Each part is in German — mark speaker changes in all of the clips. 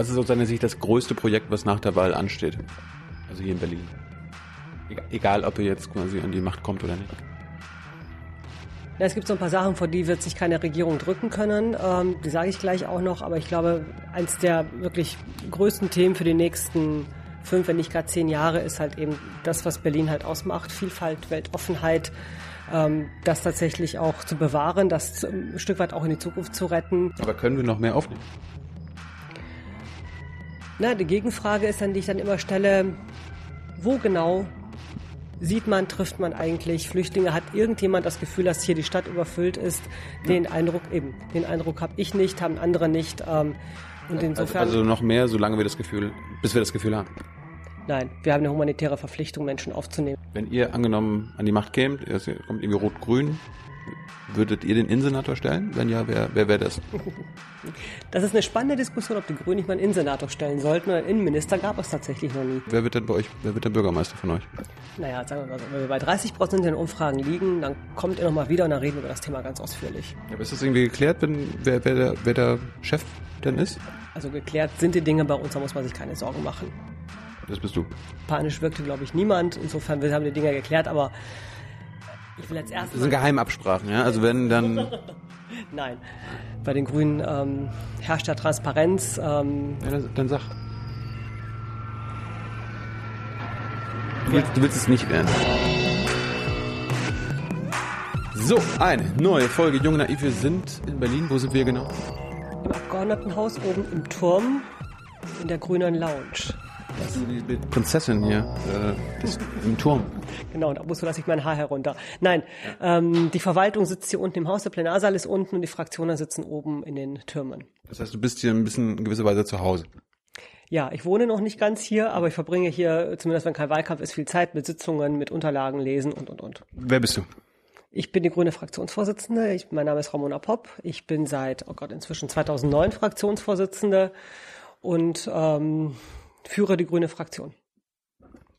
Speaker 1: Was ist aus deiner Sicht das größte Projekt, was nach der Wahl ansteht? Also hier in Berlin. Egal, ob ihr jetzt quasi an die Macht kommt oder nicht.
Speaker 2: Ja, es gibt so ein paar Sachen, vor die wird sich keine Regierung drücken können. Ähm, die sage ich gleich auch noch. Aber ich glaube, eins der wirklich größten Themen für die nächsten fünf, wenn nicht gerade zehn Jahre, ist halt eben das, was Berlin halt ausmacht. Vielfalt, Weltoffenheit, ähm, das tatsächlich auch zu bewahren, das ein Stück weit auch in die Zukunft zu retten.
Speaker 1: Aber können wir noch mehr aufnehmen?
Speaker 2: Na, die Gegenfrage ist dann, die ich dann immer stelle, wo genau sieht man, trifft man eigentlich Flüchtlinge? Hat irgendjemand das Gefühl, dass hier die Stadt überfüllt ist? Den Eindruck eben, den Eindruck habe ich nicht, haben andere nicht. Ähm, und
Speaker 1: also,
Speaker 2: insofern.
Speaker 1: Also, noch mehr, solange wir das Gefühl, bis wir das Gefühl haben.
Speaker 2: Nein, wir haben eine humanitäre Verpflichtung, Menschen aufzunehmen.
Speaker 1: Wenn ihr angenommen an die Macht kämt, es kommt irgendwie Rot-Grün, Würdet ihr den Innensenator stellen? Wenn ja, wer, wer wäre das?
Speaker 2: Das ist eine spannende Diskussion, ob die Grünen nicht mal einen Innensenator stellen sollten. Einen Innenminister gab es tatsächlich noch nie.
Speaker 1: Wer wird denn bei euch, wer wird der Bürgermeister von euch?
Speaker 2: Naja, sagen wir mal so, wenn wir bei 30 Prozent in den Umfragen liegen, dann kommt ihr nochmal wieder und dann reden wir über das Thema ganz ausführlich.
Speaker 1: Ja, aber ist das irgendwie geklärt, wenn, wer, wer, der, wer der Chef denn ist?
Speaker 2: Also geklärt sind die Dinge bei uns, da muss man sich keine Sorgen machen.
Speaker 1: Das bist du.
Speaker 2: Panisch wirkte, glaube ich, niemand. Insofern wir haben die Dinge geklärt, aber ich will als erstes.
Speaker 1: Das sind Geheimabsprachen, ja? Also wenn dann.
Speaker 2: Nein. Bei den Grünen ähm, herrscht ja Transparenz. Ähm,
Speaker 1: ja, dann, dann sag. Du willst, du willst es nicht werden. So, eine neue Folge Junge Naiv. Wir sind in Berlin. Wo sind wir genau?
Speaker 2: Im Abgeordnetenhaus oben im Turm in der grünen Lounge.
Speaker 1: Das ist die Prinzessin hier äh, im Turm.
Speaker 2: Genau, da musst du lasse ich mein Haar herunter. Nein, ja. ähm, die Verwaltung sitzt hier unten im Haus, der Plenarsaal ist unten und die Fraktionen sitzen oben in den Türmen.
Speaker 1: Das heißt, du bist hier ein bisschen in gewisser Weise zu Hause.
Speaker 2: Ja, ich wohne noch nicht ganz hier, aber ich verbringe hier, zumindest wenn kein Wahlkampf ist, viel Zeit mit Sitzungen, mit Unterlagen lesen und, und, und.
Speaker 1: Wer bist du?
Speaker 2: Ich bin die grüne Fraktionsvorsitzende. Ich, mein Name ist Ramona Popp. Ich bin seit, oh Gott, inzwischen 2009 Fraktionsvorsitzende und ähm, führe die grüne Fraktion.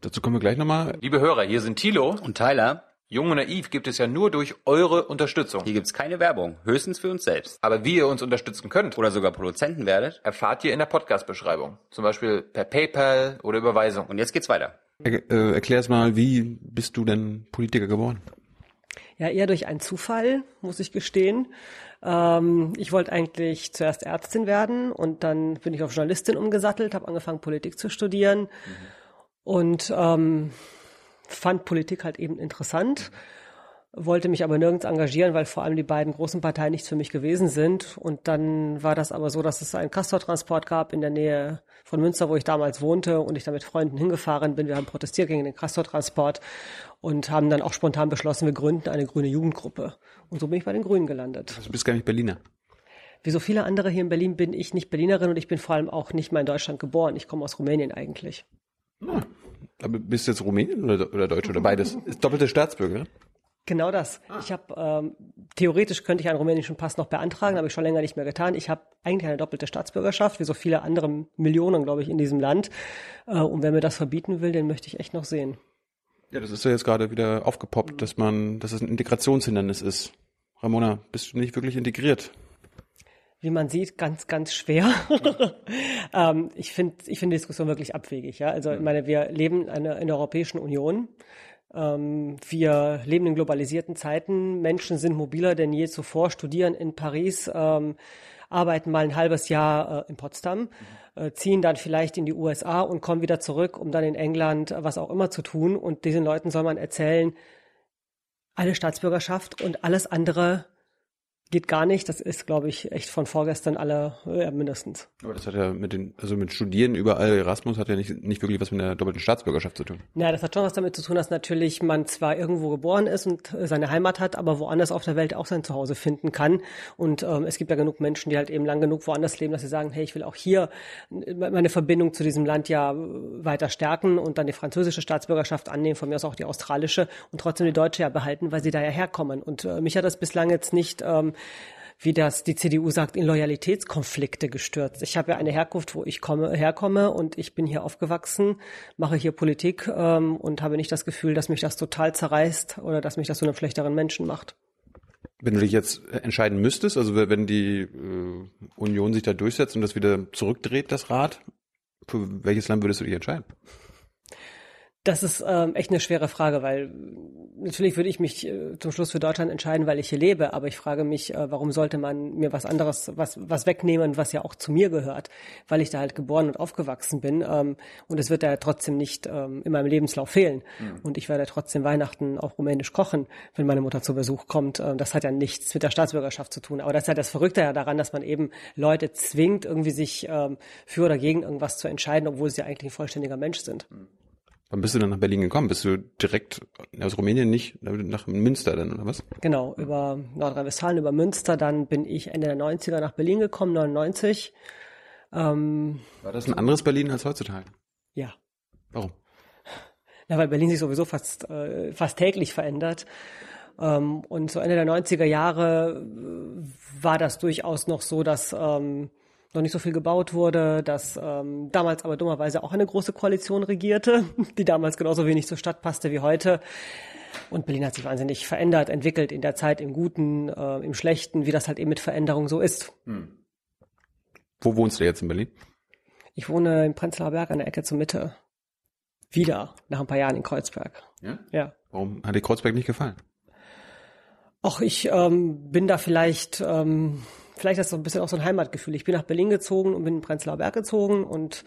Speaker 1: Dazu kommen wir gleich nochmal.
Speaker 3: Liebe Hörer, hier sind Thilo und Tyler. Jung und Naiv gibt es ja nur durch eure Unterstützung.
Speaker 4: Hier gibt's keine Werbung, höchstens für uns selbst.
Speaker 3: Aber wie ihr uns unterstützen könnt
Speaker 4: oder sogar Produzenten werdet,
Speaker 3: erfahrt ihr in der Podcast-Beschreibung. Zum Beispiel per PayPal oder Überweisung.
Speaker 4: Und jetzt geht's weiter.
Speaker 1: Er, äh, erklär's mal, wie bist du denn Politiker geworden?
Speaker 2: Ja, eher durch einen Zufall, muss ich gestehen. Ähm, ich wollte eigentlich zuerst Ärztin werden und dann bin ich auf Journalistin umgesattelt, habe angefangen, Politik zu studieren mhm. Und ähm, fand Politik halt eben interessant. wollte mich aber nirgends engagieren, weil vor allem die beiden großen Parteien nichts für mich gewesen sind. Und dann war das aber so, dass es einen Castortransport gab in der Nähe von Münster, wo ich damals wohnte und ich da mit Freunden hingefahren bin. Wir haben protestiert gegen den Castortransport und haben dann auch spontan beschlossen, wir gründen eine grüne Jugendgruppe. Und so bin ich bei den Grünen gelandet.
Speaker 1: Also du bist gar nicht Berliner.
Speaker 2: Wie so viele andere hier in Berlin bin ich nicht Berlinerin und ich bin vor allem auch nicht mal in Deutschland geboren. Ich komme aus Rumänien eigentlich.
Speaker 1: Ah, aber bist du jetzt Rumänien oder, oder Deutsch oder beides? Ist doppelte Staatsbürger?
Speaker 2: Genau das. Ah. Ich habe ähm, theoretisch könnte ich einen rumänischen Pass noch beantragen, habe ich schon länger nicht mehr getan. Ich habe eigentlich eine doppelte Staatsbürgerschaft, wie so viele andere Millionen, glaube ich, in diesem Land. Äh, und wer mir das verbieten will, den möchte ich echt noch sehen.
Speaker 1: Ja, das ist ja jetzt gerade wieder aufgepoppt, dass man, dass es ein Integrationshindernis ist. Ramona, bist du nicht wirklich integriert?
Speaker 2: Wie man sieht, ganz, ganz schwer. ähm, ich finde, ich finde die Diskussion wirklich abwegig. Ja, also ich meine, wir leben in, einer, in der Europäischen Union. Ähm, wir leben in globalisierten Zeiten. Menschen sind mobiler denn je zuvor, studieren in Paris, ähm, arbeiten mal ein halbes Jahr äh, in Potsdam. Mhm äh, ziehen dann vielleicht in die USA und kommen wieder zurück, um dann in England was auch immer zu tun. Und diesen Leuten soll man erzählen, alle Staatsbürgerschaft und alles andere geht gar nicht. Das ist, glaube ich, echt von vorgestern alle ja, mindestens.
Speaker 1: Aber das hat ja mit den, also mit Studieren überall Erasmus hat ja nicht, nicht wirklich was mit der doppelten Staatsbürgerschaft zu tun.
Speaker 2: Ja, das hat schon was damit zu tun, dass natürlich man zwar irgendwo geboren ist und seine Heimat hat, aber woanders auf der Welt auch sein Zuhause finden kann. Und ähm, es gibt ja genug Menschen, die halt eben lang genug woanders leben, dass sie sagen, hey, ich will auch hier meine Verbindung zu diesem Land ja weiter stärken und dann die französische Staatsbürgerschaft annehmen, von mir aus auch die australische und trotzdem die deutsche ja behalten, weil sie da ja herkommen. Und äh, mich hat das bislang jetzt nicht ähm, wie das die CDU sagt, in Loyalitätskonflikte gestürzt. Ich habe ja eine Herkunft, wo ich komme, herkomme und ich bin hier aufgewachsen, mache hier Politik ähm, und habe nicht das Gefühl, dass mich das total zerreißt oder dass mich das zu einem schlechteren Menschen macht.
Speaker 1: Wenn du dich jetzt entscheiden müsstest, also wenn die äh, Union sich da durchsetzt und das wieder zurückdreht, das Rad, für welches Land würdest du dich entscheiden?
Speaker 2: Das ist ähm, echt eine schwere Frage, weil natürlich würde ich mich äh, zum Schluss für Deutschland entscheiden, weil ich hier lebe, aber ich frage mich, äh, warum sollte man mir was anderes, was, was wegnehmen, was ja auch zu mir gehört, weil ich da halt geboren und aufgewachsen bin. Ähm, und es wird ja trotzdem nicht ähm, in meinem Lebenslauf fehlen. Mhm. Und ich werde trotzdem Weihnachten auch rumänisch kochen, wenn meine Mutter zu Besuch kommt. Äh, das hat ja nichts mit der Staatsbürgerschaft zu tun. Aber das ist ja das Verrückte ja daran, dass man eben Leute zwingt, irgendwie sich ähm, für oder gegen irgendwas zu entscheiden, obwohl sie ja eigentlich ein vollständiger Mensch sind. Mhm.
Speaker 1: Wann bist du dann nach Berlin gekommen? Bist du direkt aus Rumänien nicht nach Münster dann, oder was?
Speaker 2: Genau, über Nordrhein-Westfalen, über Münster. Dann bin ich Ende der 90er nach Berlin gekommen, 99.
Speaker 1: Ähm, War das ein anderes Berlin als heutzutage?
Speaker 2: Ja.
Speaker 1: Warum?
Speaker 2: Ja, weil Berlin sich sowieso fast, äh, fast täglich verändert. Ähm, und so Ende der 90er Jahre äh, war das durchaus noch so, dass ähm, noch nicht so viel gebaut wurde, dass ähm, damals aber dummerweise auch eine große Koalition regierte, die damals genauso wenig zur Stadt passte wie heute. Und Berlin hat sich wahnsinnig verändert, entwickelt in der Zeit im Guten, äh, im Schlechten, wie das halt eben mit Veränderung so ist. Hm.
Speaker 1: Wo wohnst du jetzt in Berlin?
Speaker 2: Ich wohne in Prenzlauer Berg an der Ecke zur Mitte. Wieder, nach ein paar Jahren in Kreuzberg.
Speaker 1: Ja? Ja. Warum hat dir Kreuzberg nicht gefallen?
Speaker 2: Ach, ich ähm, bin da vielleicht ähm, vielleicht ist das so ein bisschen auch so ein Heimatgefühl. Ich bin nach Berlin gezogen und bin in Prenzlauer Berg gezogen und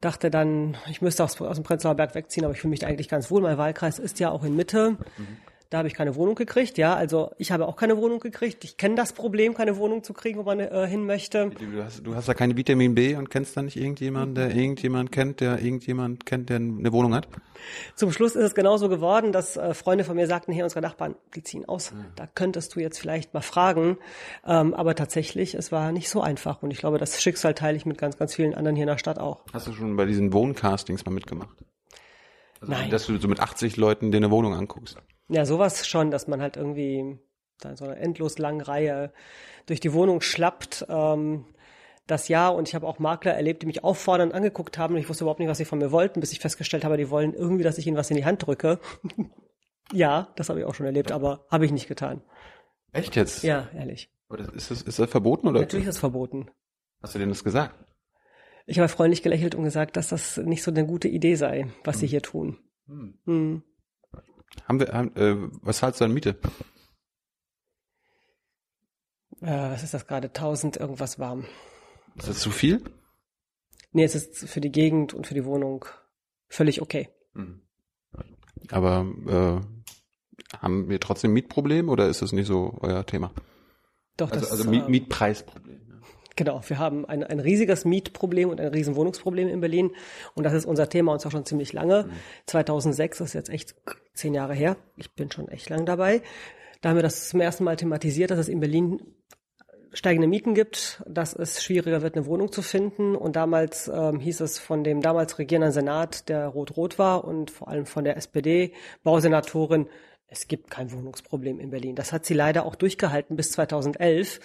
Speaker 2: dachte dann, ich müsste aus, aus dem Prenzlauer Berg wegziehen, aber ich fühle mich eigentlich ganz wohl. Mein Wahlkreis ist ja auch in Mitte. Mhm. Da habe ich keine Wohnung gekriegt, ja. Also ich habe auch keine Wohnung gekriegt. Ich kenne das Problem, keine Wohnung zu kriegen, wo man äh, hin möchte.
Speaker 1: Du hast, du hast da keine Vitamin B und kennst da nicht irgendjemanden, der irgendjemand kennt, der irgendjemand kennt, der eine Wohnung hat?
Speaker 2: Zum Schluss ist es genauso geworden, dass äh, Freunde von mir sagten, hier unsere Nachbarn, die ziehen aus. Mhm. Da könntest du jetzt vielleicht mal fragen. Ähm, aber tatsächlich, es war nicht so einfach. Und ich glaube, das Schicksal teile ich mit ganz, ganz vielen anderen hier in der Stadt auch.
Speaker 1: Hast du schon bei diesen Wohncastings mal mitgemacht?
Speaker 2: Also, Nein.
Speaker 1: Dass du so mit 80 Leuten dir eine Wohnung anguckst.
Speaker 2: Ja, sowas schon, dass man halt irgendwie da so eine endlos langen Reihe durch die Wohnung schlappt. Ähm, das Jahr und ich habe auch Makler erlebt, die mich auffordernd angeguckt haben und ich wusste überhaupt nicht, was sie von mir wollten, bis ich festgestellt habe, die wollen irgendwie, dass ich ihnen was in die Hand drücke. ja, das habe ich auch schon erlebt, aber habe ich nicht getan.
Speaker 1: Echt jetzt?
Speaker 2: Ja, ehrlich.
Speaker 1: Ist das, ist das verboten oder?
Speaker 2: Natürlich ist es verboten.
Speaker 1: Hast du denen das gesagt?
Speaker 2: Ich habe freundlich gelächelt und gesagt, dass das nicht so eine gute Idee sei, was hm. sie hier tun. Hm. Hm.
Speaker 1: Haben wir, haben, äh, was zahlst du an Miete?
Speaker 2: Äh, was ist das gerade? 1000 irgendwas warm.
Speaker 1: Ist das zu viel?
Speaker 2: Nee, es ist für die Gegend und für die Wohnung völlig okay. Mhm.
Speaker 1: Aber äh, haben wir trotzdem Mietproblem oder ist das nicht so euer Thema?
Speaker 2: Doch,
Speaker 1: also,
Speaker 2: das
Speaker 1: also Miet, äh, Mietpreisproblem.
Speaker 2: Genau, wir haben ein, ein riesiges Mietproblem und ein riesen Wohnungsproblem in Berlin. Und das ist unser Thema und zwar schon ziemlich lange. Mhm. 2006, das ist jetzt echt zehn Jahre her. Ich bin schon echt lang dabei. Da haben wir das zum ersten Mal thematisiert, dass es in Berlin steigende Mieten gibt, dass es schwieriger wird, eine Wohnung zu finden. Und damals ähm, hieß es von dem damals regierenden Senat, der rot-rot war und vor allem von der SPD-Bausenatorin, es gibt kein Wohnungsproblem in Berlin. Das hat sie leider auch durchgehalten bis 2011.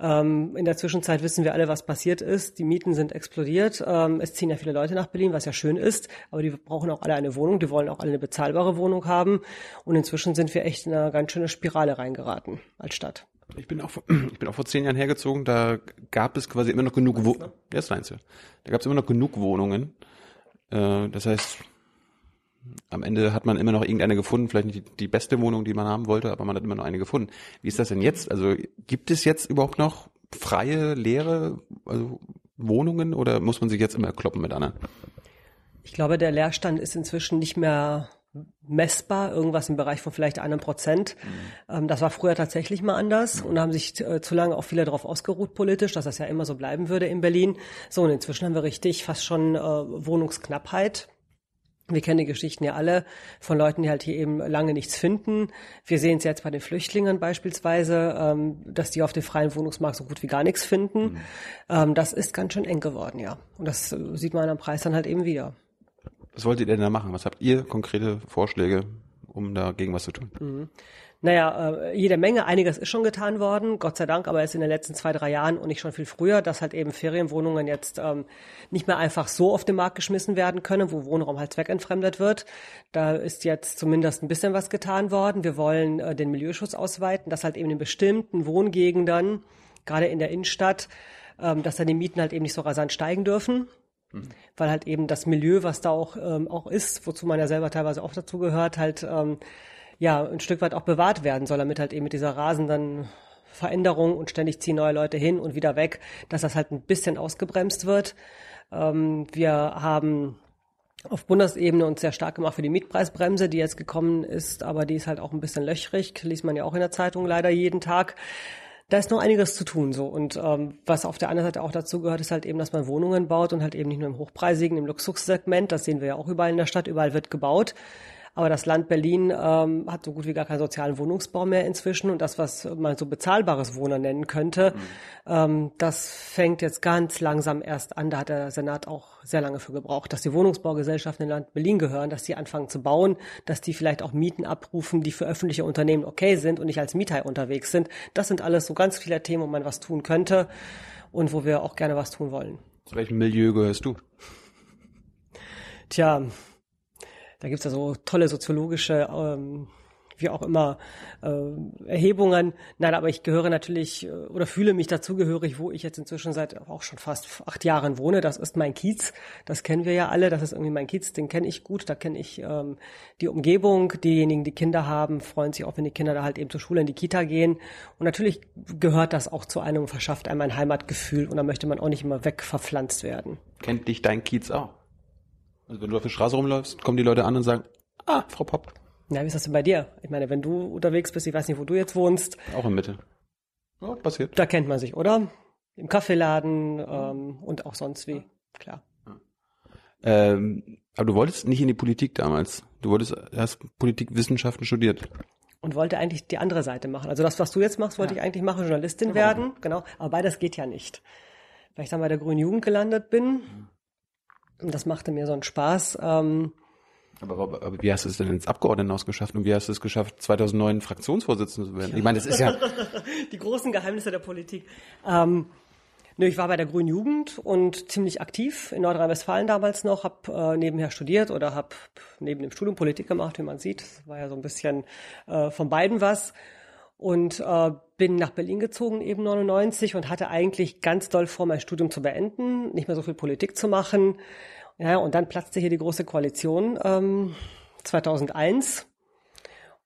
Speaker 2: Ähm, in der Zwischenzeit wissen wir alle, was passiert ist. Die Mieten sind explodiert. Ähm, es ziehen ja viele Leute nach Berlin, was ja schön ist. Aber die brauchen auch alle eine Wohnung. Die wollen auch alle eine bezahlbare Wohnung haben. Und inzwischen sind wir echt in eine ganz schöne Spirale reingeraten als Stadt.
Speaker 1: Ich bin auch, vor, ich bin auch vor zehn Jahren hergezogen, da gab es quasi immer noch genug Wohnungen. Ja, ist. Da gab es immer noch genug Wohnungen. Äh, das heißt, am Ende hat man immer noch irgendeine gefunden, vielleicht nicht die, die, beste Wohnung, die man haben wollte, aber man hat immer noch eine gefunden. Wie ist das denn jetzt? Also gibt es jetzt überhaupt noch freie, leere also Wohnungen oder muss man sich jetzt immer kloppen mit anderen?
Speaker 2: Ich glaube, der Leerstand ist inzwischen nicht mehr messbar, irgendwas im Bereich von vielleicht einem Prozent. Mhm. Ähm, das war früher tatsächlich mal anders und haben sich äh, zu lange auch viele darauf ausgeruht politisch, dass das ja immer so bleiben würde in Berlin. So, und inzwischen haben wir richtig fast schon äh, Wohnungsknappheit. Wir kennen die Geschichten ja alle von Leuten, die halt hier eben lange nichts finden. Wir sehen es jetzt bei den Flüchtlingen beispielsweise, ähm, dass die auf dem freien Wohnungsmarkt so gut wie gar nichts finden. Mhm. Ähm, das ist ganz schön eng geworden, ja. Und das äh, sieht man am Preis dann halt eben wieder.
Speaker 1: Was wollt ihr denn da machen? Was habt ihr konkrete Vorschläge, um dagegen was zu tun? Mhm.
Speaker 2: Naja, äh, jede Menge, einiges ist schon getan worden, Gott sei Dank, aber erst in den letzten zwei, drei Jahren und nicht schon viel früher, dass halt eben Ferienwohnungen jetzt ähm, nicht mehr einfach so auf den Markt geschmissen werden können, wo Wohnraum halt zweckentfremdet wird. Da ist jetzt zumindest ein bisschen was getan worden. Wir wollen äh, den Milieuschutz ausweiten, dass halt eben in bestimmten Wohngegenden, gerade in der Innenstadt, ähm, dass dann die Mieten halt eben nicht so rasant steigen dürfen. Mhm. Weil halt eben das Milieu, was da auch, ähm, auch ist, wozu man ja selber teilweise auch dazu gehört, halt ähm, ja, ein Stück weit auch bewahrt werden soll, damit halt eben mit dieser rasenden Veränderung und ständig ziehen neue Leute hin und wieder weg, dass das halt ein bisschen ausgebremst wird. Ähm, wir haben auf Bundesebene uns sehr stark gemacht für die Mietpreisbremse, die jetzt gekommen ist, aber die ist halt auch ein bisschen löchrig, liest man ja auch in der Zeitung leider jeden Tag. Da ist noch einiges zu tun so und ähm, was auf der anderen Seite auch dazu gehört, ist halt eben, dass man Wohnungen baut und halt eben nicht nur im hochpreisigen, im Luxussegment, das sehen wir ja auch überall in der Stadt, überall wird gebaut, aber das Land Berlin ähm, hat so gut wie gar keinen sozialen Wohnungsbau mehr inzwischen. Und das, was man so bezahlbares Wohnen nennen könnte, mhm. ähm, das fängt jetzt ganz langsam erst an. Da hat der Senat auch sehr lange für gebraucht, dass die Wohnungsbaugesellschaften in Land Berlin gehören, dass die anfangen zu bauen, dass die vielleicht auch Mieten abrufen, die für öffentliche Unternehmen okay sind und nicht als Mieter unterwegs sind. Das sind alles so ganz viele Themen, wo man was tun könnte und wo wir auch gerne was tun wollen.
Speaker 1: Zu welchem Milieu gehörst du?
Speaker 2: Tja, da gibt's ja so tolle soziologische, ähm, wie auch immer, äh, Erhebungen. Nein, aber ich gehöre natürlich äh, oder fühle mich dazugehörig, wo ich jetzt inzwischen seit auch schon fast acht Jahren wohne. Das ist mein Kiez. Das kennen wir ja alle. Das ist irgendwie mein Kiez. Den kenne ich gut. Da kenne ich ähm, die Umgebung. Diejenigen, die Kinder haben, freuen sich auch, wenn die Kinder da halt eben zur Schule in die Kita gehen. Und natürlich gehört das auch zu einem, verschafft einem ein Heimatgefühl. Und da möchte man auch nicht immer wegverpflanzt werden.
Speaker 1: Kennt dich dein Kiez auch? Also wenn du auf der Straße rumläufst, kommen die Leute an und sagen, ah, Frau Popp.
Speaker 2: Ja, wie ist das denn bei dir? Ich meine, wenn du unterwegs bist, ich weiß nicht, wo du jetzt wohnst.
Speaker 1: Auch in Mitte. Ja, passiert.
Speaker 2: Da kennt man sich, oder? Im Kaffeeladen ähm, und auch sonst wie, klar.
Speaker 1: Ähm, aber du wolltest nicht in die Politik damals. Du wolltest erst Politikwissenschaften studiert.
Speaker 2: Und wollte eigentlich die andere Seite machen. Also das, was du jetzt machst, wollte ja. ich eigentlich machen, Journalistin ja, werden. Genau. Aber beides geht ja nicht. Weil ich dann bei der Grünen Jugend gelandet bin. Das machte mir so einen Spaß. Ähm,
Speaker 1: aber, aber, aber wie hast du es denn ins Abgeordnetenhaus geschafft und wie hast du es geschafft, 2009 Fraktionsvorsitzender zu werden? Ich meine, das ist ja
Speaker 2: die großen Geheimnisse der Politik. Ähm, nö, ich war bei der Grünen Jugend und ziemlich aktiv in Nordrhein-Westfalen damals noch, habe äh, nebenher studiert oder habe neben dem Studium Politik gemacht, wie man sieht. Das war ja so ein bisschen äh, von beiden was und äh, bin nach Berlin gezogen eben 99 und hatte eigentlich ganz doll vor, mein Studium zu beenden, nicht mehr so viel Politik zu machen. Ja, und dann platzte hier die große Koalition ähm, 2001.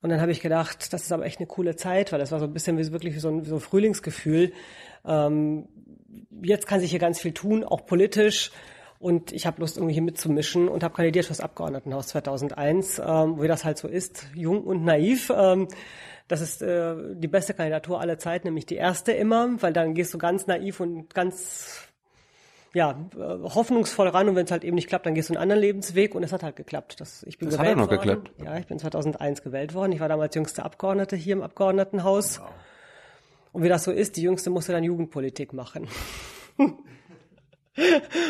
Speaker 2: Und dann habe ich gedacht, das ist aber echt eine coole Zeit, weil das war so ein bisschen wie wirklich so ein, so ein Frühlingsgefühl. Ähm, jetzt kann sich hier ganz viel tun, auch politisch. Und ich habe Lust, irgendwie hier mitzumischen und habe kandidiert fürs Abgeordnetenhaus 2001, ähm, wie das halt so ist, jung und naiv. Ähm, das ist äh, die beste Kandidatur aller Zeit, nämlich die erste immer, weil dann gehst du ganz naiv und ganz ja, äh, hoffnungsvoll ran und wenn es halt eben nicht klappt, dann gehst du einen anderen Lebensweg und es hat halt geklappt. Das, ich bin das gewählt hat ja noch worden. geklappt. Ja, ich bin 2001 gewählt worden. Ich war damals jüngste Abgeordnete hier im Abgeordnetenhaus. Wow. Und wie das so ist, die Jüngste musste dann Jugendpolitik machen.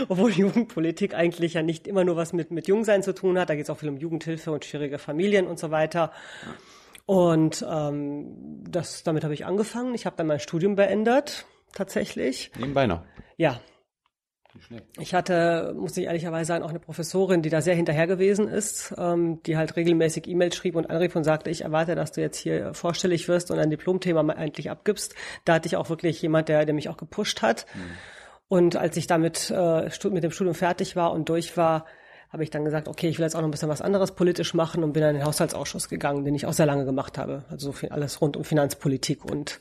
Speaker 2: Obwohl Jugendpolitik eigentlich ja nicht immer nur was mit, mit Jungsein zu tun hat. Da geht es auch viel um Jugendhilfe und schwierige Familien und so weiter. Ja. Und ähm, das, damit habe ich angefangen. Ich habe dann mein Studium beendet, tatsächlich.
Speaker 1: Nebenbei noch.
Speaker 2: Ja. Ich hatte, muss ich ehrlicherweise sagen, auch eine Professorin, die da sehr hinterher gewesen ist, ähm, die halt regelmäßig E-Mails schrieb und anrief und sagte, ich erwarte, dass du jetzt hier vorstellig wirst und ein Diplomthema mal endlich abgibst. Da hatte ich auch wirklich jemand, der, der mich auch gepusht hat. Mhm. Und als ich damit äh, mit dem Studium fertig war und durch war, habe ich dann gesagt, okay, ich will jetzt auch noch ein bisschen was anderes politisch machen und bin dann in den Haushaltsausschuss gegangen, den ich auch sehr lange gemacht habe. Also viel alles rund um Finanzpolitik und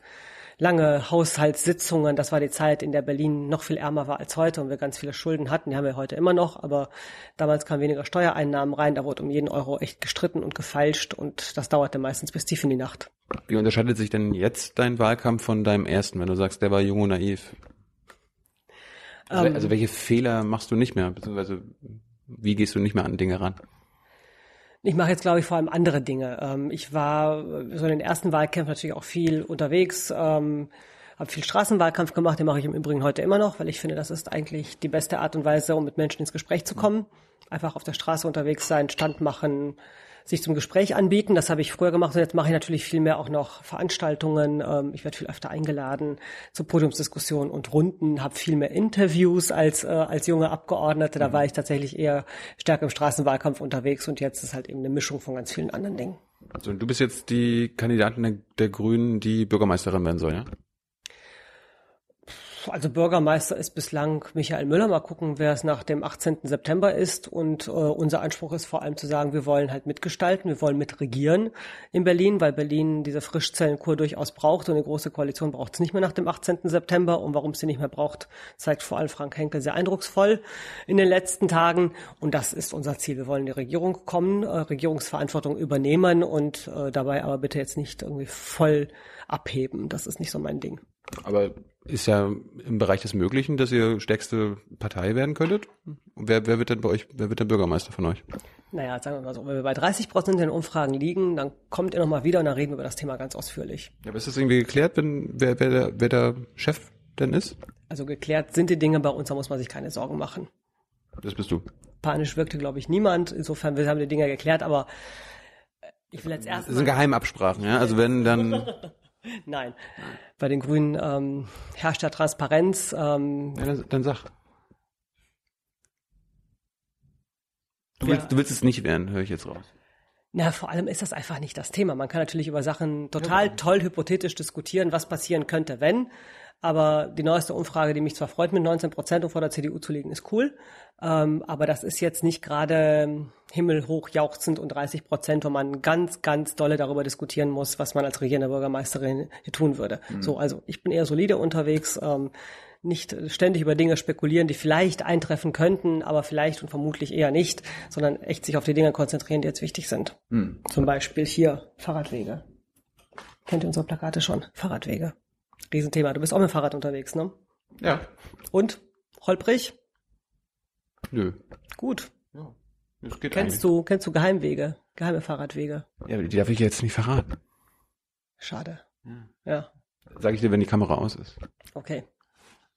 Speaker 2: lange Haushaltssitzungen. Das war die Zeit, in der Berlin noch viel ärmer war als heute und wir ganz viele Schulden hatten. Die haben wir heute immer noch, aber damals kamen weniger Steuereinnahmen rein. Da wurde um jeden Euro echt gestritten und gefeilscht und das dauerte meistens bis tief in die Nacht.
Speaker 1: Wie unterscheidet sich denn jetzt dein Wahlkampf von deinem ersten, wenn du sagst, der war jung und naiv? Also, ähm, also welche Fehler machst du nicht mehr, beziehungsweise wie gehst du nicht mehr an Dinge ran?
Speaker 2: Ich mache jetzt, glaube ich, vor allem andere Dinge. Ähm, ich war so in den ersten Wahlkämpfen natürlich auch viel unterwegs, ähm, habe viel Straßenwahlkampf gemacht, den mache ich im Übrigen heute immer noch, weil ich finde, das ist eigentlich die beste Art und Weise, um mit Menschen ins Gespräch zu kommen. Einfach auf der Straße unterwegs sein, Stand machen, sich zum Gespräch anbieten. Das habe ich früher gemacht und jetzt mache ich natürlich viel mehr auch noch Veranstaltungen. Ähm, ich werde viel öfter eingeladen zu Podiumsdiskussionen und Runden, habe viel mehr Interviews als, äh, als junge Abgeordnete. Da war ich tatsächlich eher stärker im Straßenwahlkampf unterwegs und jetzt ist halt eben eine Mischung von ganz vielen anderen Dingen.
Speaker 1: Also du bist jetzt die Kandidatin der Grünen, die Bürgermeisterin werden soll, ja?
Speaker 2: Also Bürgermeister ist bislang Michael Müller. Mal gucken, wer es nach dem 18. September ist. Und äh, unser Anspruch ist vor allem zu sagen, wir wollen halt mitgestalten, wir wollen mitregieren in Berlin, weil Berlin diese Frischzellenkur durchaus braucht und eine große Koalition braucht es nicht mehr nach dem 18. September. Und warum es sie nicht mehr braucht, zeigt vor allem Frank Henkel sehr eindrucksvoll in den letzten Tagen. Und das ist unser Ziel. Wir wollen in die Regierung kommen, äh, Regierungsverantwortung übernehmen und äh, dabei aber bitte jetzt nicht irgendwie voll abheben. Das ist nicht so mein Ding.
Speaker 1: Aber ist ja im Bereich des Möglichen, dass ihr stärkste Partei werden könntet. Wer, wer wird denn bei euch, wer wird der Bürgermeister von euch?
Speaker 2: Naja, sagen wir mal so, wenn wir bei 30 Prozent in den Umfragen liegen, dann kommt ihr nochmal wieder und dann reden wir über das Thema ganz ausführlich.
Speaker 1: Ja, aber ist das irgendwie geklärt, wenn, wer, wer, der, wer der Chef denn ist?
Speaker 2: Also geklärt sind die Dinge bei uns, da muss man sich keine Sorgen machen.
Speaker 1: Das bist du.
Speaker 2: Panisch wirkte, glaube ich, niemand. Insofern wir haben die Dinge geklärt, aber ich will jetzt erst.
Speaker 1: Das sind Geheimabsprachen, ja. Also wenn dann.
Speaker 2: Nein. Bei den Grünen ähm, herrscht ja Transparenz. Ähm,
Speaker 1: ja, dann, dann sag. Du willst, ja. du willst es nicht werden, höre ich jetzt raus.
Speaker 2: Na, vor allem ist das einfach nicht das Thema. Man kann natürlich über Sachen total ja. toll hypothetisch diskutieren, was passieren könnte, wenn. Aber die neueste Umfrage, die mich zwar freut, mit 19 Prozent und vor der CDU zu liegen, ist cool. Ähm, aber das ist jetzt nicht gerade himmelhoch jauchzend und 30 Prozent, wo man ganz, ganz dolle darüber diskutieren muss, was man als regierende Bürgermeisterin hier tun würde. Mhm. So, also ich bin eher solide unterwegs. Ähm, nicht ständig über Dinge spekulieren, die vielleicht eintreffen könnten, aber vielleicht und vermutlich eher nicht, sondern echt sich auf die Dinge konzentrieren, die jetzt wichtig sind. Mhm. Zum Beispiel hier Fahrradwege. Kennt ihr unsere Plakate schon? Fahrradwege. Riesenthema. Du bist auch mit dem Fahrrad unterwegs, ne?
Speaker 1: Ja.
Speaker 2: Und? Holprig?
Speaker 1: Nö.
Speaker 2: Gut. Ja. Das geht kennst du, kennst du Geheimwege? Geheime Fahrradwege?
Speaker 1: Ja, die darf ich jetzt nicht verraten.
Speaker 2: Schade. Ja. ja.
Speaker 1: Sag ich dir, wenn die Kamera aus ist.
Speaker 2: Okay.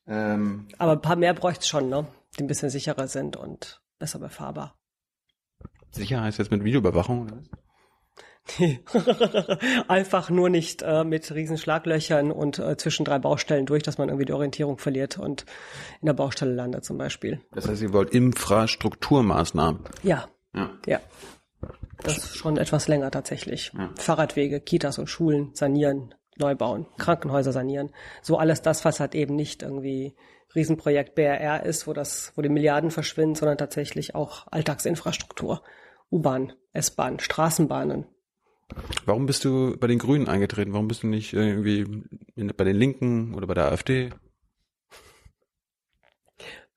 Speaker 2: Ähm, Aber ein paar mehr bräuchte es schon, ne? Die ein bisschen sicherer sind und besser befahrbar.
Speaker 1: Sicher heißt jetzt mit Videoüberwachung oder was?
Speaker 2: Einfach nur nicht äh, mit riesen Schlaglöchern und äh, zwischen drei Baustellen durch, dass man irgendwie die Orientierung verliert und in der Baustelle landet zum Beispiel.
Speaker 1: Das heißt, ihr wollt Infrastrukturmaßnahmen?
Speaker 2: Ja. Ja. ja. Das ist schon etwas länger tatsächlich. Ja. Fahrradwege, Kitas und Schulen sanieren, neu bauen, Krankenhäuser sanieren. So alles das, was halt eben nicht irgendwie Riesenprojekt BRR ist, wo das, wo die Milliarden verschwinden, sondern tatsächlich auch Alltagsinfrastruktur. U-Bahn, S-Bahn, Straßenbahnen,
Speaker 1: Warum bist du bei den Grünen eingetreten? Warum bist du nicht irgendwie bei den Linken oder bei der AfD?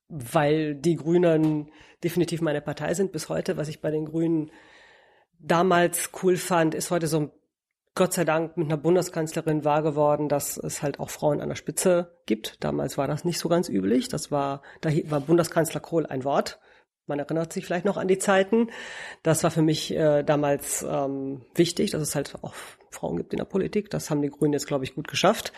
Speaker 2: Weil die Grünen definitiv meine Partei sind bis heute. Was ich bei den Grünen damals cool fand, ist heute so Gott sei Dank mit einer Bundeskanzlerin wahr geworden, dass es halt auch Frauen an der Spitze gibt. Damals war das nicht so ganz üblich. Das war, da war Bundeskanzler Kohl ein Wort. Man erinnert sich vielleicht noch an die Zeiten. Das war für mich äh, damals ähm, wichtig, dass es halt auch Frauen gibt in der Politik. Das haben die Grünen jetzt, glaube ich, gut geschafft.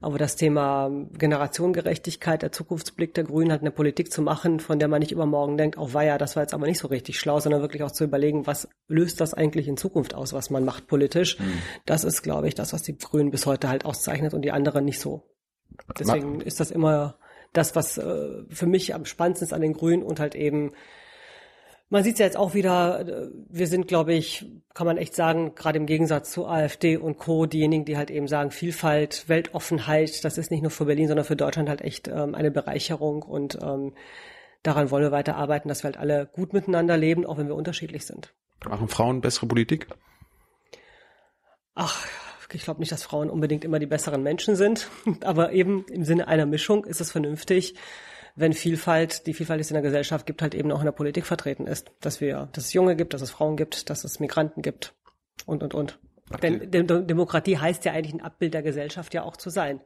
Speaker 2: Aber das Thema Generationengerechtigkeit, der Zukunftsblick der Grünen, halt eine Politik zu machen, von der man nicht übermorgen denkt, auch oh, weia, das war jetzt aber nicht so richtig schlau, sondern wirklich auch zu überlegen, was löst das eigentlich in Zukunft aus, was man macht politisch. Mhm. Das ist, glaube ich, das, was die Grünen bis heute halt auszeichnet und die anderen nicht so. Deswegen ist das immer das, was äh, für mich am spannendsten ist an den Grünen und halt eben man sieht es ja jetzt auch wieder, äh, wir sind, glaube ich, kann man echt sagen, gerade im Gegensatz zu AfD und Co., diejenigen, die halt eben sagen, Vielfalt, Weltoffenheit, das ist nicht nur für Berlin, sondern für Deutschland halt echt ähm, eine Bereicherung und ähm, daran wollen wir weiter arbeiten, dass wir halt alle gut miteinander leben, auch wenn wir unterschiedlich sind.
Speaker 1: Machen Frauen bessere Politik?
Speaker 2: Ach, ich glaube nicht, dass Frauen unbedingt immer die besseren Menschen sind, aber eben im Sinne einer Mischung ist es vernünftig, wenn Vielfalt, die Vielfalt, die es in der Gesellschaft gibt, halt eben auch in der Politik vertreten ist. Dass wir, dass es Junge gibt, dass es Frauen gibt, dass es Migranten gibt und, und, und. Denn Demokratie heißt ja eigentlich ein Abbild der Gesellschaft ja auch zu sein.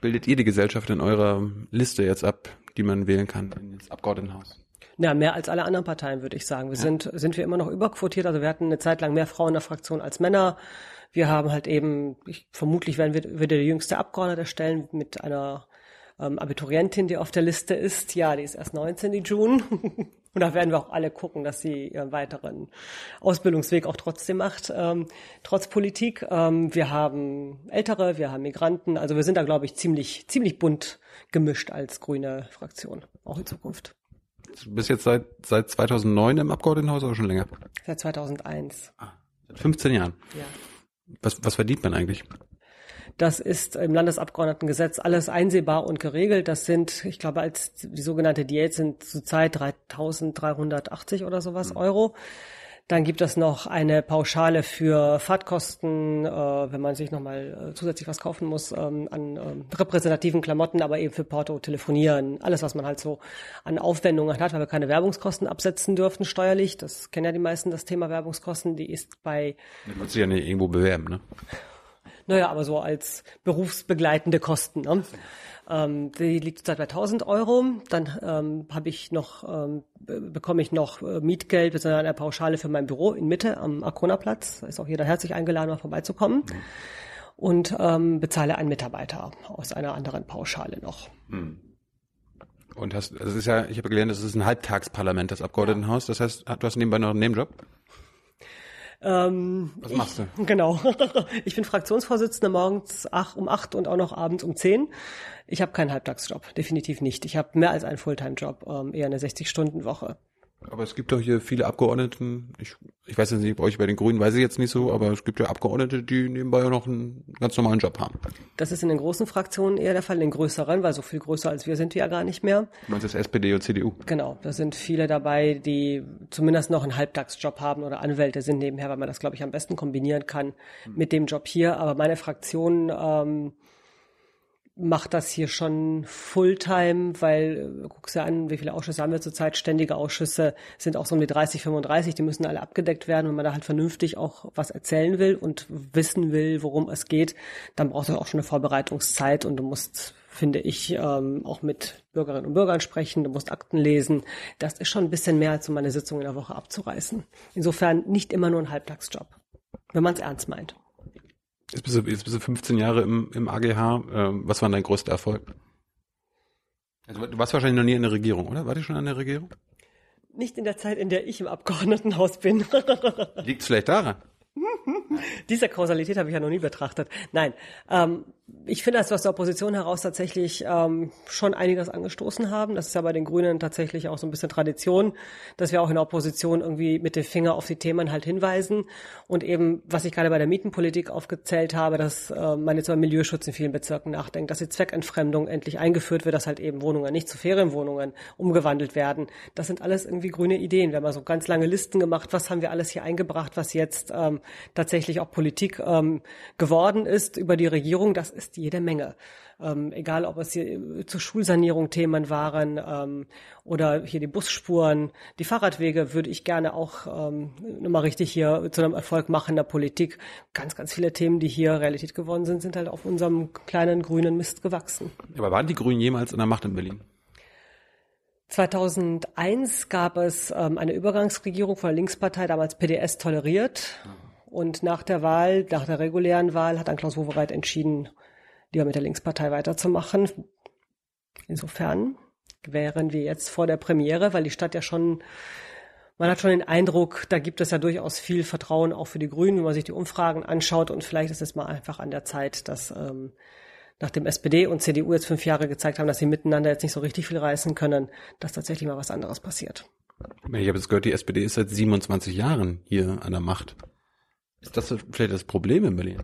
Speaker 1: Bildet ihr die Gesellschaft in eurer Liste jetzt ab, die man wählen kann ins Abgeordnetenhaus?
Speaker 2: Ja, mehr als alle anderen Parteien, würde ich sagen. Wir ja. sind, sind wir immer noch überquotiert. Also wir hatten eine Zeit lang mehr Frauen in der Fraktion als Männer. Wir haben halt eben, ich, vermutlich werden wir, wir die jüngste Abgeordnete stellen mit einer ähm, Abiturientin, die auf der Liste ist. Ja, die ist erst 19, die June. Und da werden wir auch alle gucken, dass sie ihren weiteren Ausbildungsweg auch trotzdem macht, ähm, trotz Politik. Ähm, wir haben Ältere, wir haben Migranten. Also wir sind da, glaube ich, ziemlich, ziemlich bunt gemischt als grüne Fraktion, auch in Zukunft.
Speaker 1: Du bist jetzt seit, seit 2009 im Abgeordnetenhaus oder schon länger?
Speaker 2: Seit 2001.
Speaker 1: Ah, seit 15 Jahren.
Speaker 2: Ja.
Speaker 1: Was, was verdient man eigentlich?
Speaker 2: Das ist im Landesabgeordnetengesetz alles einsehbar und geregelt. Das sind, ich glaube, als die sogenannte Diät sind zurzeit 3.380 oder sowas Euro. Dann gibt es noch eine Pauschale für Fahrtkosten, äh, wenn man sich nochmal äh, zusätzlich was kaufen muss, ähm, an ähm, repräsentativen Klamotten, aber eben für Porto, Telefonieren, alles, was man halt so an Aufwendungen hat, weil wir keine Werbungskosten absetzen dürfen steuerlich. Das kennen ja die meisten, das Thema Werbungskosten. Die ist bei...
Speaker 1: Du musst dich ja nicht irgendwo bewerben, ne?
Speaker 2: Naja, aber so als berufsbegleitende Kosten. Ne? Ähm, die liegt zurzeit bei 1000 Euro. Dann ähm, habe ich noch, ähm, bekomme ich noch äh, Mietgeld bzw. eine Pauschale für mein Büro in Mitte am Arkona-Platz. Da ist auch jeder herzlich eingeladen, mal vorbeizukommen. Mhm. Und ähm, bezahle einen Mitarbeiter aus einer anderen Pauschale noch. Mhm.
Speaker 1: Und hast, das ist ja, ich habe gelernt, das ist ein Halbtagsparlament, das Abgeordnetenhaus. Das heißt, du hast nebenbei noch einen Nebenjob?
Speaker 2: Ähm,
Speaker 1: Was machst du?
Speaker 2: Ich, genau. ich bin Fraktionsvorsitzende morgens ach, um acht und auch noch abends um zehn. Ich habe keinen Halbtagsjob, definitiv nicht. Ich habe mehr als einen Fulltime-Job, ähm, eher eine 60-Stunden-Woche.
Speaker 1: Aber es gibt doch hier viele Abgeordneten, ich, ich weiß jetzt nicht, bei euch bei den Grünen weiß ich jetzt nicht so, aber es gibt ja Abgeordnete, die nebenbei auch noch einen ganz normalen Job haben.
Speaker 2: Das ist in den großen Fraktionen eher der Fall, in den größeren, weil so viel größer als wir sind wir ja gar nicht mehr.
Speaker 1: Du meinst das SPD und CDU?
Speaker 2: Genau, da sind viele dabei, die zumindest noch einen Halbtagsjob haben oder Anwälte sind nebenher, weil man das, glaube ich, am besten kombinieren kann mit dem Job hier. Aber meine Fraktion ähm, macht das hier schon Fulltime, weil äh, guckst ja an, wie viele Ausschüsse haben wir zurzeit, ständige Ausschüsse sind auch so um die 30, 35, die müssen alle abgedeckt werden. Wenn man da halt vernünftig auch was erzählen will und wissen will, worum es geht, dann braucht es auch schon eine Vorbereitungszeit und du musst, finde ich, ähm, auch mit Bürgerinnen und Bürgern sprechen, du musst Akten lesen. Das ist schon ein bisschen mehr, als um eine Sitzung in der Woche abzureißen. Insofern nicht immer nur ein Halbtagsjob, wenn man es ernst meint.
Speaker 1: Jetzt bist du, jetzt bist du 15 Jahre im, im AGH. Ähm, was war dein größter Erfolg? Also, du warst wahrscheinlich noch nie in der Regierung, oder? War du schon in der Regierung?
Speaker 2: Nicht in der Zeit, in der ich im Abgeordnetenhaus bin.
Speaker 1: Liegt es vielleicht daran?
Speaker 2: Diese Kausalität habe ich ja noch nie betrachtet. Nein, ähm, ich finde, dass wir aus der Opposition heraus tatsächlich ähm, schon einiges angestoßen haben. Das ist ja bei den Grünen tatsächlich auch so ein bisschen Tradition, dass wir auch in der Opposition irgendwie mit dem Finger auf die Themen halt hinweisen. Und eben, was ich gerade bei der Mietenpolitik aufgezählt habe, dass äh, man jetzt über Milieuschutz in vielen Bezirken nachdenkt, dass die Zweckentfremdung endlich eingeführt wird, dass halt eben Wohnungen nicht zu Ferienwohnungen umgewandelt werden. Das sind alles irgendwie grüne Ideen. Wir haben so ganz lange Listen gemacht, was haben wir alles hier eingebracht, was jetzt ähm, tatsächlich auch Politik ähm, geworden ist über die Regierung. Das ist jede Menge. Ähm, egal, ob es hier äh, zur Schulsanierung Themen waren ähm, oder hier die Busspuren, die Fahrradwege würde ich gerne auch ähm, nochmal richtig hier zu einem Erfolg machen in der Politik. Ganz, ganz viele Themen, die hier Realität geworden sind, sind halt auf unserem kleinen grünen Mist gewachsen.
Speaker 1: Aber waren die Grünen jemals in der Macht in Berlin?
Speaker 2: 2001 gab es ähm, eine Übergangsregierung von der Linkspartei, damals PDS toleriert. Und nach der Wahl, nach der regulären Wahl, hat dann Klaus Wowereit entschieden, lieber mit der Linkspartei weiterzumachen. Insofern wären wir jetzt vor der Premiere, weil die Stadt ja schon, man hat schon den Eindruck, da gibt es ja durchaus viel Vertrauen auch für die Grünen, wenn man sich die Umfragen anschaut und vielleicht ist es mal einfach an der Zeit, dass ähm, nachdem SPD und CDU jetzt fünf Jahre gezeigt haben, dass sie miteinander jetzt nicht so richtig viel reißen können, dass tatsächlich mal was anderes passiert.
Speaker 1: Ich habe jetzt gehört, die SPD ist seit 27 Jahren hier an der Macht. Ist das vielleicht das Problem in Berlin?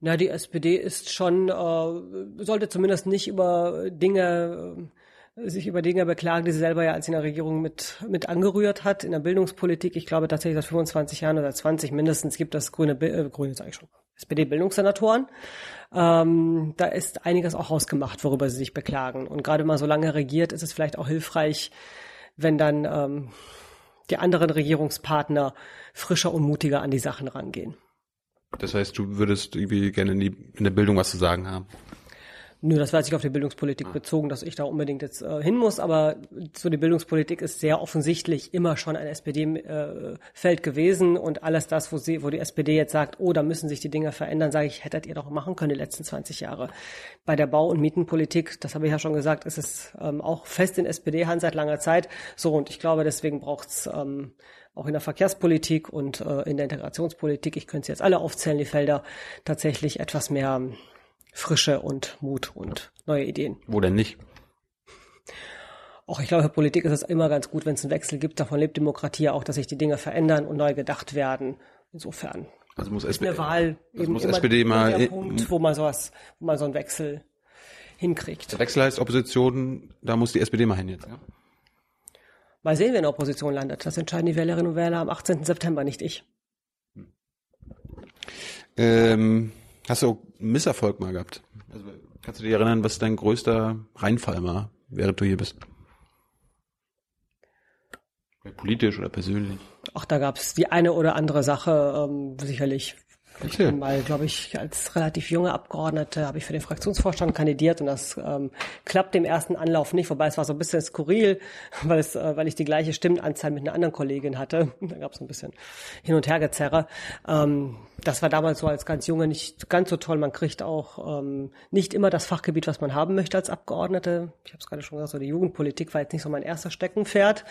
Speaker 2: Na, die SPD ist schon, äh, sollte zumindest nicht über Dinge, äh, sich über Dinge beklagen, die sie selber ja als in der Regierung mit, mit angerührt hat. In der Bildungspolitik, ich glaube tatsächlich seit 25 Jahren oder 20 mindestens gibt das grüne, äh, grüne sage ich schon, SPD-Bildungssenatoren. Ähm, da ist einiges auch ausgemacht, worüber sie sich beklagen. Und gerade mal so lange regiert, ist es vielleicht auch hilfreich, wenn dann ähm, die anderen Regierungspartner frischer und mutiger an die Sachen rangehen.
Speaker 1: Das heißt, du würdest irgendwie gerne in, die, in der Bildung was zu sagen haben?
Speaker 2: Nö, das war jetzt nicht auf die Bildungspolitik ah. bezogen, dass ich da unbedingt jetzt äh, hin muss, aber so die Bildungspolitik ist sehr offensichtlich immer schon ein SPD-Feld äh, gewesen und alles das, wo sie, wo die SPD jetzt sagt, oh, da müssen sich die Dinge verändern, sage ich, hättet ihr doch machen können die letzten 20 Jahre. Bei der Bau- und Mietenpolitik, das habe ich ja schon gesagt, ist es ähm, auch fest in SPD-Hand seit langer Zeit. So, und ich glaube, deswegen braucht's ähm, auch in der Verkehrspolitik und äh, in der Integrationspolitik, ich könnte sie jetzt alle aufzählen, die Felder, tatsächlich etwas mehr Frische und Mut und neue Ideen.
Speaker 1: Wo denn nicht?
Speaker 2: Auch ich glaube, Politik ist es immer ganz gut, wenn es einen Wechsel gibt. Davon lebt Demokratie auch, dass sich die Dinge verändern und neu gedacht werden. Insofern.
Speaker 1: Also muss
Speaker 2: SPD, eine Wahl
Speaker 1: also muss SPD mal
Speaker 2: der Punkt, wo man sowas, wo man so einen Wechsel hinkriegt.
Speaker 1: Der Wechsel heißt Opposition, da muss die SPD mal hin jetzt. Ja?
Speaker 2: Mal sehen, wer in der Opposition landet. Das entscheiden die Wählerinnen und Wähler am 18. September, nicht ich.
Speaker 1: Ähm, Hast du Misserfolg mal gehabt? Also, kannst du dich erinnern, was dein größter Reinfall war, während du hier bist? Politisch oder persönlich?
Speaker 2: Ach, da gab es die eine oder andere Sache, ähm, sicherlich ich bin mal, glaube ich, als relativ junge Abgeordnete habe ich für den Fraktionsvorstand kandidiert und das ähm, klappt im ersten Anlauf nicht, wobei es war so ein bisschen skurril, weil es, äh, weil ich die gleiche Stimmenanzahl mit einer anderen Kollegin hatte. Da gab es ein bisschen hin und her gezerre. Ähm, das war damals so als ganz Junge nicht ganz so toll. Man kriegt auch ähm, nicht immer das Fachgebiet, was man haben möchte als Abgeordnete. Ich habe es gerade schon gesagt, so die Jugendpolitik war jetzt nicht so mein erster Steckenpferd.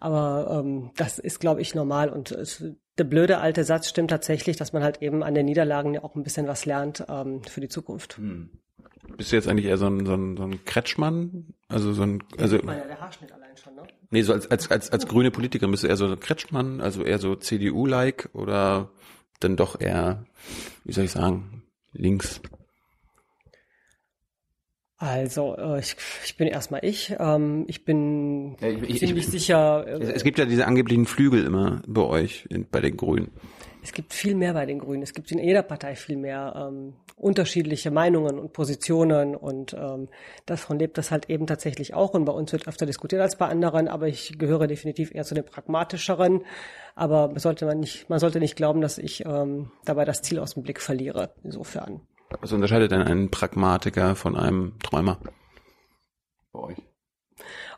Speaker 2: Aber ähm, das ist, glaube ich, normal. Und es, der blöde alte Satz stimmt tatsächlich, dass man halt eben an den Niederlagen ja auch ein bisschen was lernt ähm, für die Zukunft. Hm.
Speaker 1: Bist du jetzt eigentlich eher so ein, so ein, so ein Kretschmann? Also so ein, also. Ja, der Haarschnitt allein schon, ne? Nee, so als, als, als, als grüne Politiker bist du eher so ein Kretschmann, also eher so CDU-like oder dann doch eher, wie soll ich sagen, links?
Speaker 2: Also, äh, ich, ich bin erstmal ich. Ähm, ich bin ja, ich, ziemlich ich, sicher.
Speaker 1: Äh, es gibt ja diese angeblichen Flügel immer bei euch, in, bei den Grünen.
Speaker 2: Es gibt viel mehr bei den Grünen. Es gibt in jeder Partei viel mehr ähm, unterschiedliche Meinungen und Positionen und ähm, davon lebt das halt eben tatsächlich auch. Und bei uns wird öfter diskutiert als bei anderen, aber ich gehöre definitiv eher zu den pragmatischeren. Aber sollte man nicht, man sollte nicht glauben, dass ich ähm, dabei das Ziel aus dem Blick verliere. Insofern.
Speaker 1: Was unterscheidet denn einen Pragmatiker von einem Träumer?
Speaker 2: Bei euch.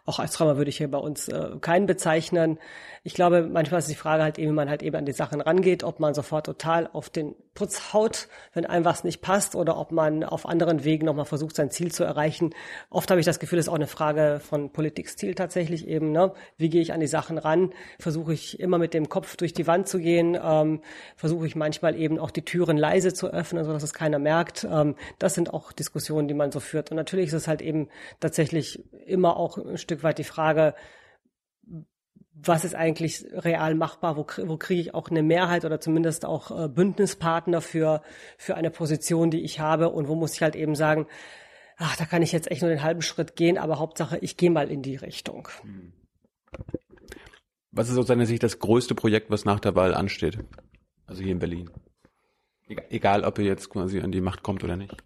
Speaker 2: Auch als Träumer würde ich hier bei uns äh, keinen bezeichnen. Ich glaube, manchmal ist die Frage halt eben, wie man halt eben an die Sachen rangeht, ob man sofort total auf den Putz haut, wenn einem was nicht passt, oder ob man auf anderen Wegen nochmal versucht, sein Ziel zu erreichen. Oft habe ich das Gefühl, es ist auch eine Frage von Politikstil tatsächlich eben. Ne? Wie gehe ich an die Sachen ran? Versuche ich immer mit dem Kopf durch die Wand zu gehen? Ähm, Versuche ich manchmal eben auch die Türen leise zu öffnen, sodass es keiner merkt? Ähm, das sind auch Diskussionen, die man so führt. Und natürlich ist es halt eben tatsächlich immer auch ein Stück weit die Frage, was ist eigentlich real machbar, wo, wo kriege ich auch eine Mehrheit oder zumindest auch äh, Bündnispartner für, für eine Position, die ich habe und wo muss ich halt eben sagen, ach, da kann ich jetzt echt nur den halben Schritt gehen, aber Hauptsache, ich gehe mal in die Richtung.
Speaker 1: Was ist aus deiner Sicht das größte Projekt, was nach der Wahl ansteht? Also hier in Berlin. Egal, ob ihr jetzt quasi an die Macht kommt oder nicht.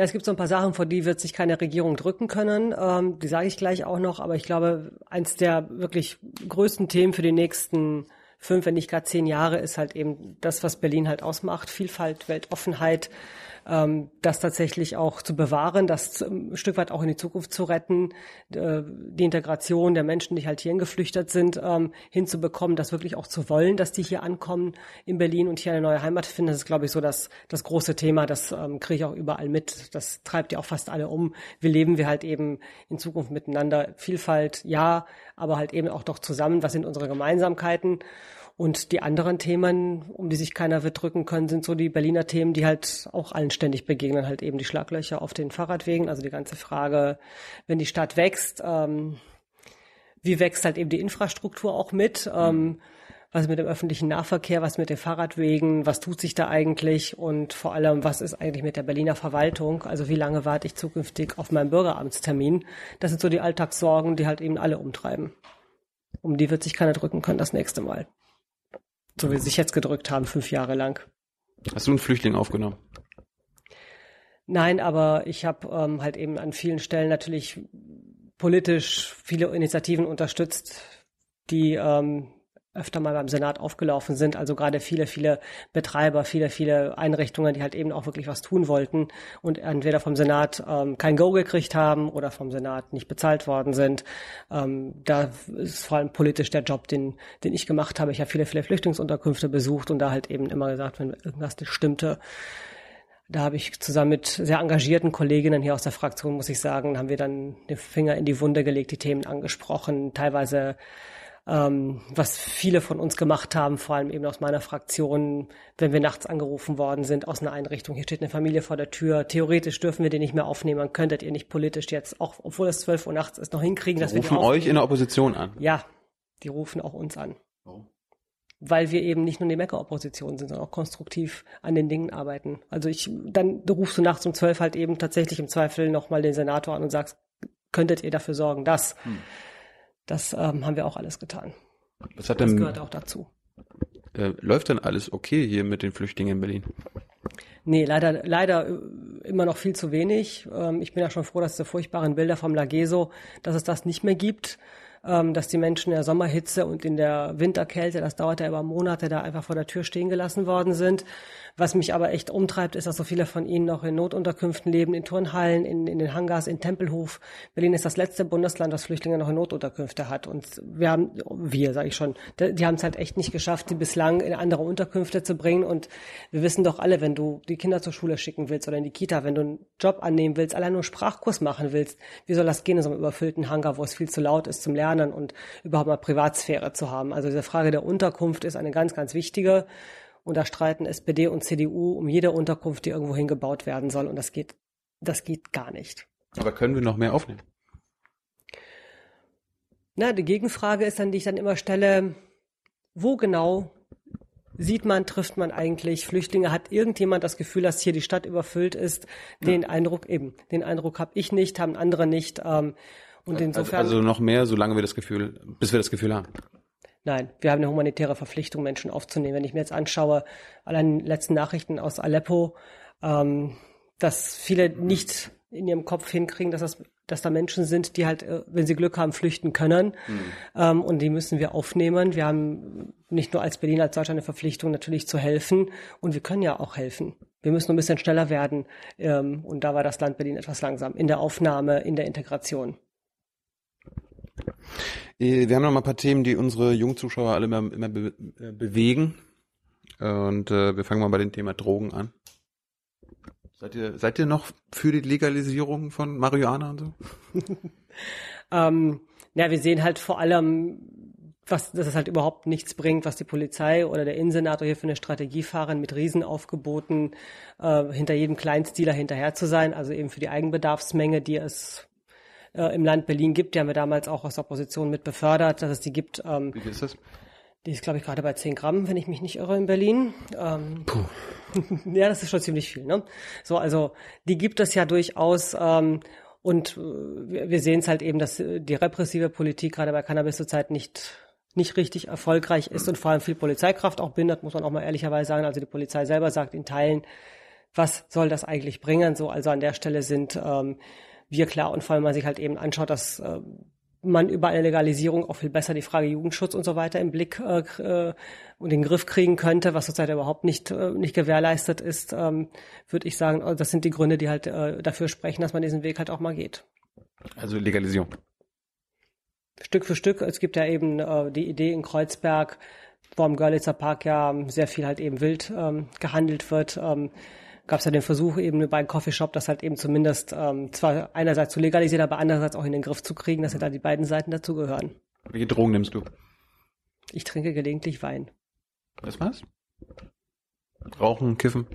Speaker 2: Ja, es gibt so ein paar Sachen, vor die wird sich keine Regierung drücken können. Ähm, die sage ich gleich auch noch. Aber ich glaube, eins der wirklich größten Themen für die nächsten fünf, wenn nicht gar zehn Jahre ist halt eben das, was Berlin halt ausmacht. Vielfalt, Weltoffenheit, das tatsächlich auch zu bewahren, das ein Stück weit auch in die Zukunft zu retten, äh, die Integration der Menschen, die halt hierhin geflüchtet sind, ähm, hinzubekommen, das wirklich auch zu wollen, dass die hier ankommen in Berlin und hier eine neue Heimat finden. Das ist, glaube ich, so das, das große Thema. Das ähm, kriege ich auch überall mit. Das treibt ja auch fast alle um. Wie leben wir halt eben in Zukunft miteinander? Vielfalt, ja, aber halt eben auch doch zusammen. Was sind unsere Gemeinsamkeiten? Und die anderen Themen, um die sich keiner wird drücken können, sind so die Berliner Themen, die halt auch allen ständig begegnen, halt eben die Schlaglöcher auf den Fahrradwegen. Also die ganze Frage, wenn die Stadt wächst, ähm, wie wächst halt eben die Infrastruktur auch mit? Ähm, was mit dem öffentlichen Nahverkehr, was mit den Fahrradwegen, was tut sich da eigentlich und vor allem, was ist eigentlich mit der Berliner Verwaltung? Also wie lange warte ich zukünftig auf meinen Bürgeramtstermin? Das sind so die Alltagssorgen, die halt eben alle umtreiben. Um die wird sich keiner drücken können das nächste Mal. So wie sie sich jetzt gedrückt haben, fünf Jahre lang.
Speaker 1: Hast du einen Flüchtling aufgenommen?
Speaker 2: Nein, aber ich habe ähm, halt eben an vielen Stellen natürlich politisch viele Initiativen unterstützt, die ähm, öfter mal beim Senat aufgelaufen sind. Also gerade viele, viele Betreiber, viele, viele Einrichtungen, die halt eben auch wirklich was tun wollten und entweder vom Senat ähm, kein Go gekriegt haben oder vom Senat nicht bezahlt worden sind. Ähm, da ist vor allem politisch der Job, den, den ich gemacht habe. Ich habe viele, viele Flüchtlingsunterkünfte besucht und da halt eben immer gesagt, wenn irgendwas nicht stimmte, da habe ich zusammen mit sehr engagierten Kolleginnen hier aus der Fraktion, muss ich sagen, haben wir dann den Finger in die Wunde gelegt, die Themen angesprochen, teilweise ähm, was viele von uns gemacht haben, vor allem eben aus meiner Fraktion, wenn wir nachts angerufen worden sind aus einer Einrichtung, hier steht eine Familie vor der Tür, theoretisch dürfen wir den nicht mehr aufnehmen, könntet ihr nicht politisch jetzt, auch obwohl es 12 Uhr nachts ist, noch hinkriegen,
Speaker 1: Die
Speaker 2: dass wir
Speaker 1: rufen
Speaker 2: die
Speaker 1: euch in der Opposition an.
Speaker 2: Ja, die rufen auch uns an.
Speaker 1: Warum?
Speaker 2: Weil wir eben nicht nur die Mecker-Opposition sind, sondern auch konstruktiv an den Dingen arbeiten. Also ich, dann du rufst du nachts um zwölf halt eben tatsächlich im Zweifel nochmal den Senator an und sagst, könntet ihr dafür sorgen, dass. Das ähm, haben wir auch alles getan.
Speaker 1: Was hat
Speaker 2: Das
Speaker 1: denn,
Speaker 2: gehört auch dazu.
Speaker 1: äh, läuft denn alles okay hier mit den Flüchtlingen in Berlin?
Speaker 2: Nee, leider, leider äh, immer noch viel zu wenig. Ähm, ich bin ja schon froh, dass diese furchtbaren Bilder vom Lageso, dass es das nicht mehr gibt. Ähm, dass die Menschen in der Sommerhitze und in der Winterkälte, das dauert ja über Monate, da einfach vor der Tür stehen gelassen worden sind. Was mich aber echt umtreibt, ist, dass so viele von ihnen noch in Notunterkünften leben, in Turnhallen, in, in den Hangars, in Tempelhof. Berlin ist das letzte Bundesland, das Flüchtlinge noch in Notunterkünfte hat. Und wir haben, wir, sage ich schon, die, die haben es halt echt nicht geschafft, die bislang in andere Unterkünfte zu bringen. Und wir wissen doch alle, wenn du die Kinder zur Schule schicken willst oder in die Kita, wenn du einen Job annehmen willst, allein nur einen Sprachkurs machen willst, wie soll das gehen in so einem überfüllten Hangar, wo es viel zu laut ist zum Lernen und überhaupt mal Privatsphäre zu haben? Also diese Frage der Unterkunft ist eine ganz, ganz wichtige. Und da streiten SPD und CDU um jede Unterkunft, die irgendwo hingebaut werden soll. Und das geht, das geht gar nicht.
Speaker 1: Aber können wir noch mehr aufnehmen?
Speaker 2: Na, die Gegenfrage ist dann, die ich dann immer stelle, wo genau sieht man, trifft man eigentlich Flüchtlinge? Hat irgendjemand das Gefühl, dass hier die Stadt überfüllt ist? Den Eindruck eben, den Eindruck habe ich nicht, haben andere nicht. Ähm, und
Speaker 1: Also,
Speaker 2: insofern,
Speaker 1: also noch mehr, solange wir das Gefühl, bis wir das Gefühl haben.
Speaker 2: nein, wir haben eine humanitäre Verpflichtung, Menschen aufzunehmen. Wenn ich mir jetzt anschaue, allein die letzten Nachrichten aus Aleppo, ähm, dass viele nicht in ihrem Kopf hinkriegen, dass das dass da Menschen sind, die halt, äh, wenn sie Glück haben, flüchten können. Ähm, und die müssen wir aufnehmen. Wir haben nicht nur als Berlin, als Deutschland eine Verpflichtung, natürlich zu helfen. Und wir können ja auch helfen. Wir müssen nur ein bisschen schneller werden. Ähm, und da war das Land Berlin etwas langsam in der Aufnahme, in der Integration.
Speaker 1: Äh, Wir haben noch mal ein paar Themen, die unsere Jungzuschauer alle immer, immer be äh, bewegen. Und äh, wir fangen mal bei dem Thema Drogen an. Seid ihr, seid ihr noch für die Legalisierung von Marihuana und so?
Speaker 2: Ähm, ja, wir sehen halt vor allem, was, dass es halt überhaupt nichts bringt, was die Polizei oder der Innensenator hier für eine Strategie fahren, mit Riesenaufgeboten äh, hinter jedem Kleinstdealer hinterher zu sein, also eben für die Eigenbedarfsmenge, die es äh, im Land Berlin gibt. Die haben wir damals auch aus der Opposition mit befördert, dass es die gibt. Ähm,
Speaker 1: Wie ist das?
Speaker 2: die ist, glaube ich, gerade bei 10 Gramm, wenn ich mich nicht irre, in Berlin. Ähm, ja, das ist schon ziemlich viel. Ne? So, also die gibt es ja durchaus. Ähm, und äh, wir, wir sehen es halt eben, dass äh, die repressive Politik gerade bei Cannabis zurzeit nicht nicht richtig erfolgreich ist und vor allem viel Polizeikraft auch bindet, muss man auch mal ehrlicherweise sagen. Also die Polizei selber sagt in Teilen, was soll das eigentlich bringen? So, also an der Stelle sind ähm, wir klar und vor allem, wenn man sich halt eben anschaut, dass äh, man über eine Legalisierung auch viel besser die Frage Jugendschutz und so weiter im Blick äh, äh, und den Griff kriegen könnte, was zurzeit überhaupt nicht äh, nicht gewährleistet ist, ähm, würde ich sagen, äh, das sind die Gründe, die halt äh, dafür sprechen, dass man diesen Weg halt auch mal geht.
Speaker 1: Also Legalisierung.
Speaker 2: Stück für Stück. Es gibt ja eben äh, die Idee in Kreuzberg, wo am Görlitzer Park ja sehr viel halt eben wild ähm, gehandelt wird. Ähm, Gab es ja den Versuch eben bei einem Coffeeshop, das halt eben zumindest ähm, zwar einerseits zu legalisieren, aber andererseits auch in den Griff zu kriegen, dass ja da die beiden Seiten dazugehören.
Speaker 1: Welche Drogen nimmst du?
Speaker 2: Ich trinke gelegentlich Wein.
Speaker 1: Das war's? Rauchen, Kiffen?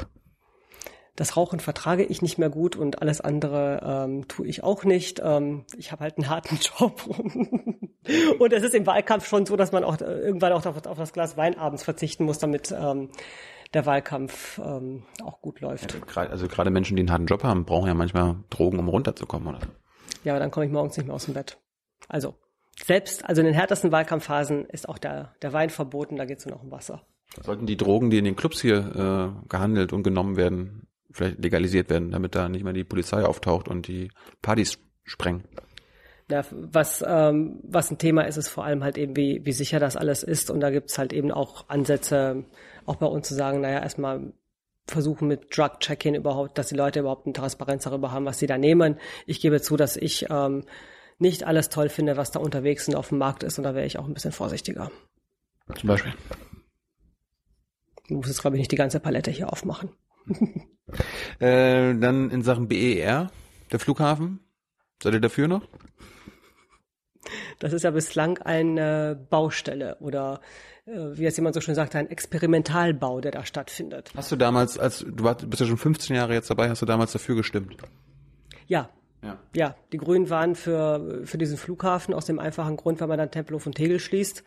Speaker 2: Das Rauchen vertrage ich nicht mehr gut und alles andere ähm, tue ich auch nicht. Ähm, ich habe halt einen harten Job. und es ist im Wahlkampf schon so, dass man auch äh, irgendwann auch auf, auf das Glas Wein abends verzichten muss, damit ähm, der Wahlkampf ähm, auch gut läuft.
Speaker 1: Gra- Also gerade Menschen, die einen harten Job haben, brauchen ja manchmal Drogen, um runterzukommen, oder?
Speaker 2: Ja, aber dann komme ich morgens nicht mehr aus dem Bett. Also selbst, also in den härtesten Wahlkampfphasen ist auch der, der Wein verboten, da geht es nur noch um Wasser.
Speaker 1: Sollten die Drogen, die in den Clubs hier äh, gehandelt und genommen werden, vielleicht legalisiert werden, damit da nicht mehr die Polizei auftaucht und die Partys sprengen?
Speaker 2: Ja, was, ähm, was ein Thema ist, ist vor allem halt eben, wie, wie sicher das alles ist. Und da gibt's halt eben auch Ansätze, auch bei uns zu sagen, naja, erstmal versuchen mit Drug Check-in überhaupt, dass die Leute überhaupt eine Transparenz darüber haben, was sie da nehmen. Ich gebe zu, dass ich ähm, nicht alles toll finde, was da unterwegs und auf dem Markt ist. Und da wäre ich auch ein bisschen vorsichtiger.
Speaker 1: Zum Beispiel.
Speaker 2: Du musst jetzt, glaube ich, nicht die ganze Palette hier aufmachen.
Speaker 1: Äh, dann in Sachen BER, der Flughafen. Seid ihr dafür noch?
Speaker 2: Das ist ja bislang eine Baustelle oder wie jetzt jemand so schön sagt, ein Experimentalbau, der da stattfindet.
Speaker 1: Hast du damals, als du warst, bist ja schon 15 Jahre jetzt dabei, hast du damals dafür gestimmt?
Speaker 2: Ja.
Speaker 1: Ja.
Speaker 2: Ja, die Grünen waren für, für diesen Flughafen aus dem einfachen Grund, weil man dann Tempelhof und Tegel schließt,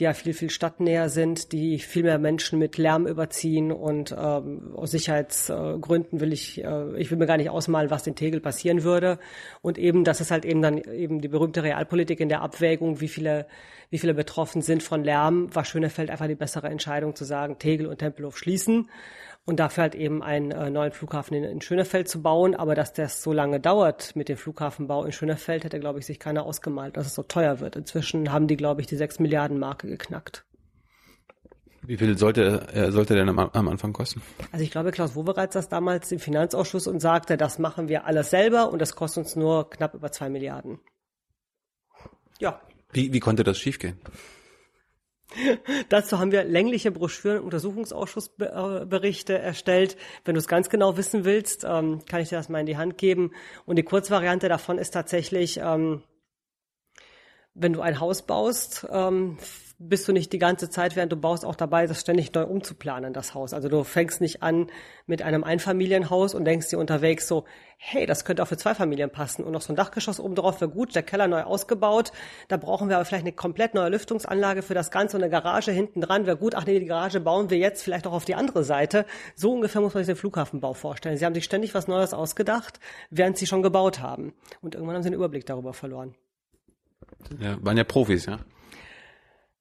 Speaker 2: die ja viel, viel stadtnäher sind, die viel mehr Menschen mit Lärm überziehen und ähm, aus Sicherheitsgründen will ich, äh, ich will mir gar nicht ausmalen, was in Tegel passieren würde. Und eben, das ist halt eben dann eben die berühmte Realpolitik in der Abwägung, wie viele, wie viele betroffen sind von Lärm, war Schönefeld einfach die bessere Entscheidung zu sagen, Tegel und Tempelhof schließen und dafür halt eben einen äh, neuen Flughafen in, in Schönefeld zu bauen. Aber dass das so lange dauert mit dem Flughafenbau in Schönefeld, hätte, glaube ich, sich keiner ausgemalt, dass es so teuer wird. Inzwischen haben die, glaube ich, die 6 Milliarden Marke geknackt.
Speaker 1: Wie viel sollte, äh, sollte denn am, am Anfang kosten?
Speaker 2: Also ich glaube, Klaus Wowereit saß damals im Finanzausschuss und sagte, das machen wir alles selber und das kostet uns nur knapp über zwei Milliarden. Ja,
Speaker 1: Wie, wie konnte das schiefgehen?
Speaker 2: Dazu haben wir längliche Broschüren Untersuchungsausschussberichte erstellt. Wenn du es ganz genau wissen willst, ähm, kann ich dir das mal in die Hand geben. Und die Kurzvariante davon ist tatsächlich, ähm, wenn du ein Haus baust, ähm, bist du nicht die ganze Zeit, während du baust, auch dabei, das ständig neu umzuplanen, das Haus. Also du fängst nicht an mit einem Einfamilienhaus und denkst dir unterwegs so, hey, das könnte auch für zwei Familien passen und noch so ein Dachgeschoss oben drauf wäre gut, der Keller neu ausgebaut, da brauchen wir aber vielleicht eine komplett neue Lüftungsanlage für das Ganze und eine Garage hinten dran, wäre gut, ach nee, die Garage bauen wir jetzt vielleicht auch auf die andere Seite. So ungefähr muss man sich den Flughafenbau vorstellen. Sie haben sich ständig was Neues ausgedacht, während sie schon gebaut haben. Und irgendwann haben sie den Überblick darüber verloren.
Speaker 1: Ja, waren ja Profis, ja?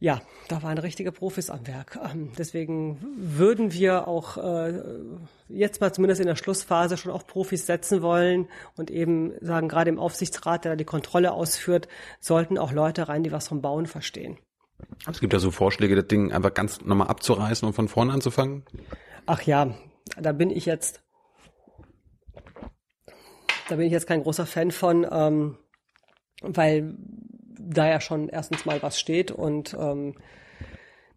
Speaker 2: Ja, da waren richtige Profis am Werk. Ähm, Deswegen würden wir auch äh, jetzt mal zumindest in der Schlussphase schon auf Profis setzen wollen und eben sagen, gerade im Aufsichtsrat, der da die Kontrolle ausführt, sollten auch Leute rein, die was vom Bauen verstehen.
Speaker 1: Es gibt ja so Vorschläge, das Ding einfach ganz nochmal abzureißen und von vorne anzufangen.
Speaker 2: Ach ja, da bin ich jetzt, da bin ich jetzt kein großer Fan von, ähm, weil da ja schon erstens mal was steht und ähm,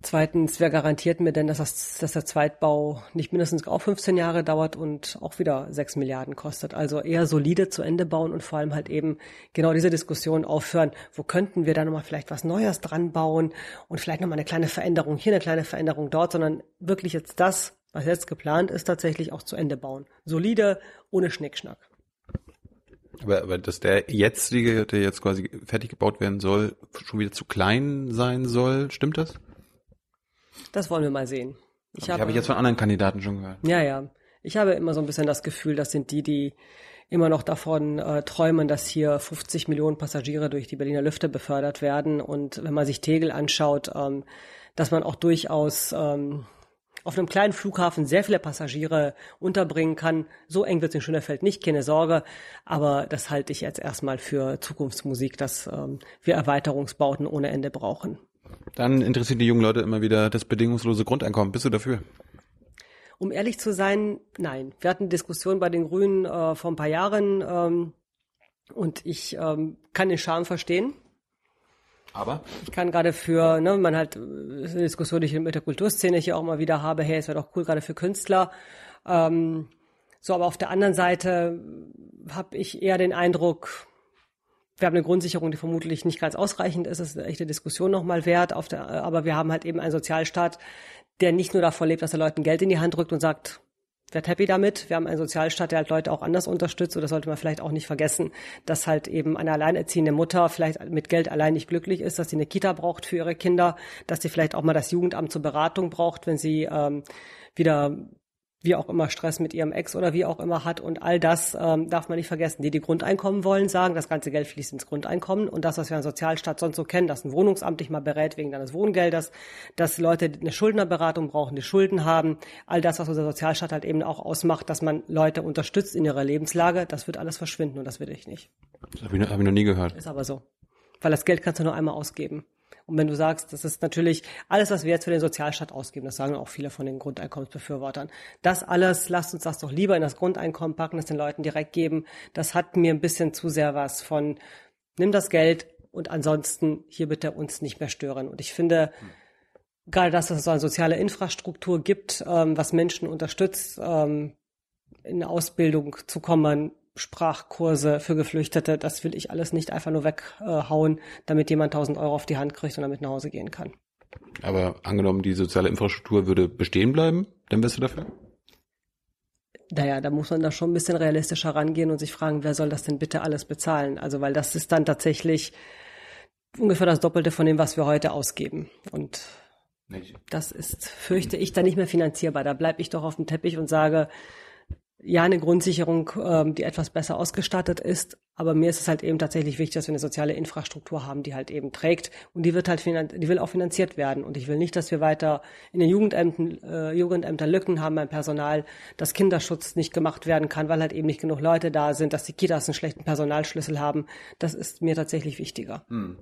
Speaker 2: zweitens, wer garantiert mir denn, dass, das, dass der Zweitbau nicht mindestens auch 15 Jahre dauert und auch wieder 6 Milliarden kostet. Also eher solide zu Ende bauen und vor allem halt eben genau diese Diskussion aufhören, wo könnten wir da nochmal vielleicht was Neues dran bauen und vielleicht nochmal eine kleine Veränderung hier, eine kleine Veränderung dort, sondern wirklich jetzt das, was jetzt geplant ist, tatsächlich auch zu Ende bauen. Solide, ohne Schnickschnack.
Speaker 1: Aber, aber dass der jetzige, der jetzt quasi fertig gebaut werden soll, schon wieder zu klein sein soll, stimmt das?
Speaker 2: Das wollen wir mal sehen.
Speaker 1: Ich habe, habe ich jetzt von anderen Kandidaten schon gehört.
Speaker 2: Ja, ja. Ich habe immer so ein bisschen das Gefühl, das sind die, die immer noch davon äh, träumen, dass hier 50 Millionen Passagiere durch die Berliner Lüfte befördert werden. Und wenn man sich Tegel anschaut, ähm, dass man auch durchaus ähm, auf einem kleinen Flughafen sehr viele Passagiere unterbringen kann. So eng wird es in Schönerfeld nicht, keine Sorge. Aber das halte ich jetzt erstmal für Zukunftsmusik, dass ähm, wir Erweiterungsbauten ohne Ende brauchen.
Speaker 1: Dann interessiert die jungen Leute immer wieder das bedingungslose Grundeinkommen. Bist du dafür?
Speaker 2: Um ehrlich zu sein, nein. Wir hatten Diskussionen bei den Grünen äh, vor ein paar Jahren ähm, und ich ähm, kann den Charme verstehen.
Speaker 1: Aber?
Speaker 2: Ich kann gerade für, ne, man halt, das ist eine Diskussion, die ich mit der Kulturszene hier auch mal wieder habe, hey, es wäre doch cool, gerade für Künstler. Ähm, so, aber auf der anderen Seite habe ich eher den Eindruck, wir haben eine Grundsicherung, die vermutlich nicht ganz ausreichend ist. Das ist eine echte Diskussion nochmal wert. Auf der, aber wir haben halt eben einen Sozialstaat, der nicht nur davon lebt, dass er Leuten Geld in die Hand drückt und sagt, werd happy damit. Wir haben einen Sozialstaat, der halt Leute auch anders unterstützt. Und das sollte man vielleicht auch nicht vergessen, dass halt eben eine alleinerziehende Mutter vielleicht mit Geld allein nicht glücklich ist, dass sie eine Kita braucht für ihre Kinder, dass sie vielleicht auch mal das Jugendamt zur Beratung braucht, wenn sie ähm, wieder wie auch immer Stress mit ihrem Ex oder wie auch immer hat und all das ähm, darf man nicht vergessen. Die, die Grundeinkommen wollen, sagen, das ganze Geld fließt ins Grundeinkommen und das, was wir an Sozialstaat sonst so kennen, dass ein Wohnungsamt dich mal berät wegen deines Wohngeldes, dass Leute eine Schuldnerberatung brauchen, die Schulden haben, all das, was unser Sozialstaat halt eben auch ausmacht, dass man Leute unterstützt in ihrer Lebenslage, das wird alles verschwinden und das will ich nicht.
Speaker 1: Das habe ich, hab ich noch nie gehört.
Speaker 2: Ist aber so. Weil das Geld kannst du nur einmal ausgeben. Und wenn du sagst, das ist natürlich alles, was wir jetzt für den Sozialstaat ausgeben, das sagen auch viele von den Grundeinkommensbefürwortern. Das alles, lasst uns das doch lieber in das Grundeinkommen packen, das den Leuten direkt geben. Das hat mir ein bisschen zu sehr was von, nimm das Geld und ansonsten hier bitte uns nicht mehr stören. Und ich finde, gerade das, dass es so eine soziale Infrastruktur gibt, ähm, was Menschen unterstützt, ähm, in Ausbildung zu kommen, Sprachkurse für Geflüchtete, das will ich alles nicht einfach nur weghauen, damit jemand 1000 Euro auf die Hand kriegt und damit nach Hause gehen kann.
Speaker 1: Aber angenommen, die soziale Infrastruktur würde bestehen bleiben, dann wärst du dafür?
Speaker 2: Naja, da muss man da schon ein bisschen realistischer rangehen und sich fragen, wer soll das denn bitte alles bezahlen? Also, weil das ist dann tatsächlich ungefähr das Doppelte von dem, was wir heute ausgeben. Und das ist, fürchte ich, dann nicht mehr finanzierbar. Da bleibe ich doch auf dem Teppich und sage, ja eine Grundsicherung, ähm, die etwas besser ausgestattet ist. Aber mir ist es halt eben tatsächlich wichtig, dass wir eine soziale Infrastruktur haben, die halt eben trägt und die wird halt die will auch finanziert werden. Und ich will nicht, dass wir weiter in den Jugendämtern, äh, Jugendämtern Lücken haben beim Personal, dass Kinderschutz nicht gemacht werden kann, weil halt eben nicht genug Leute da sind, dass die Kitas einen schlechten Personalschlüssel haben. Das ist mir tatsächlich wichtiger. Hm.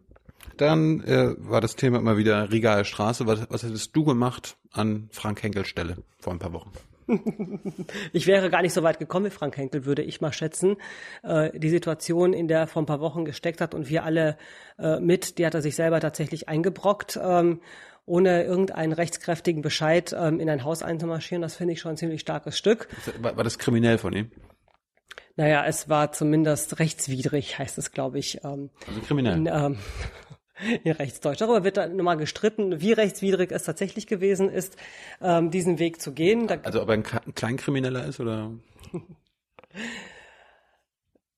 Speaker 1: Dann äh, war das Thema immer wieder Rigaer Straße. Was, was hättest du gemacht an Frank Henkel Stelle vor ein paar Wochen?
Speaker 2: ich wäre gar nicht so weit gekommen wie Frank Henkel, würde ich mal schätzen. Äh, die Situation, in der er vor ein paar Wochen gesteckt hat und wir alle äh, mit, die hat er sich selber tatsächlich eingebrockt. Ähm, ohne irgendeinen rechtskräftigen Bescheid ähm, in ein Haus einzumarschieren, das finde ich schon ein ziemlich starkes Stück.
Speaker 1: War, war das kriminell von ihm?
Speaker 2: Naja, es war zumindest rechtswidrig, heißt es, glaube ich.
Speaker 1: Ähm, also kriminell. In, ähm,
Speaker 2: in Rechtsdeutsch. Darüber wird dann nochmal gestritten, wie rechtswidrig es tatsächlich gewesen ist, ähm, diesen Weg zu gehen.
Speaker 1: Da also ob er ein Kleinkrimineller ist oder?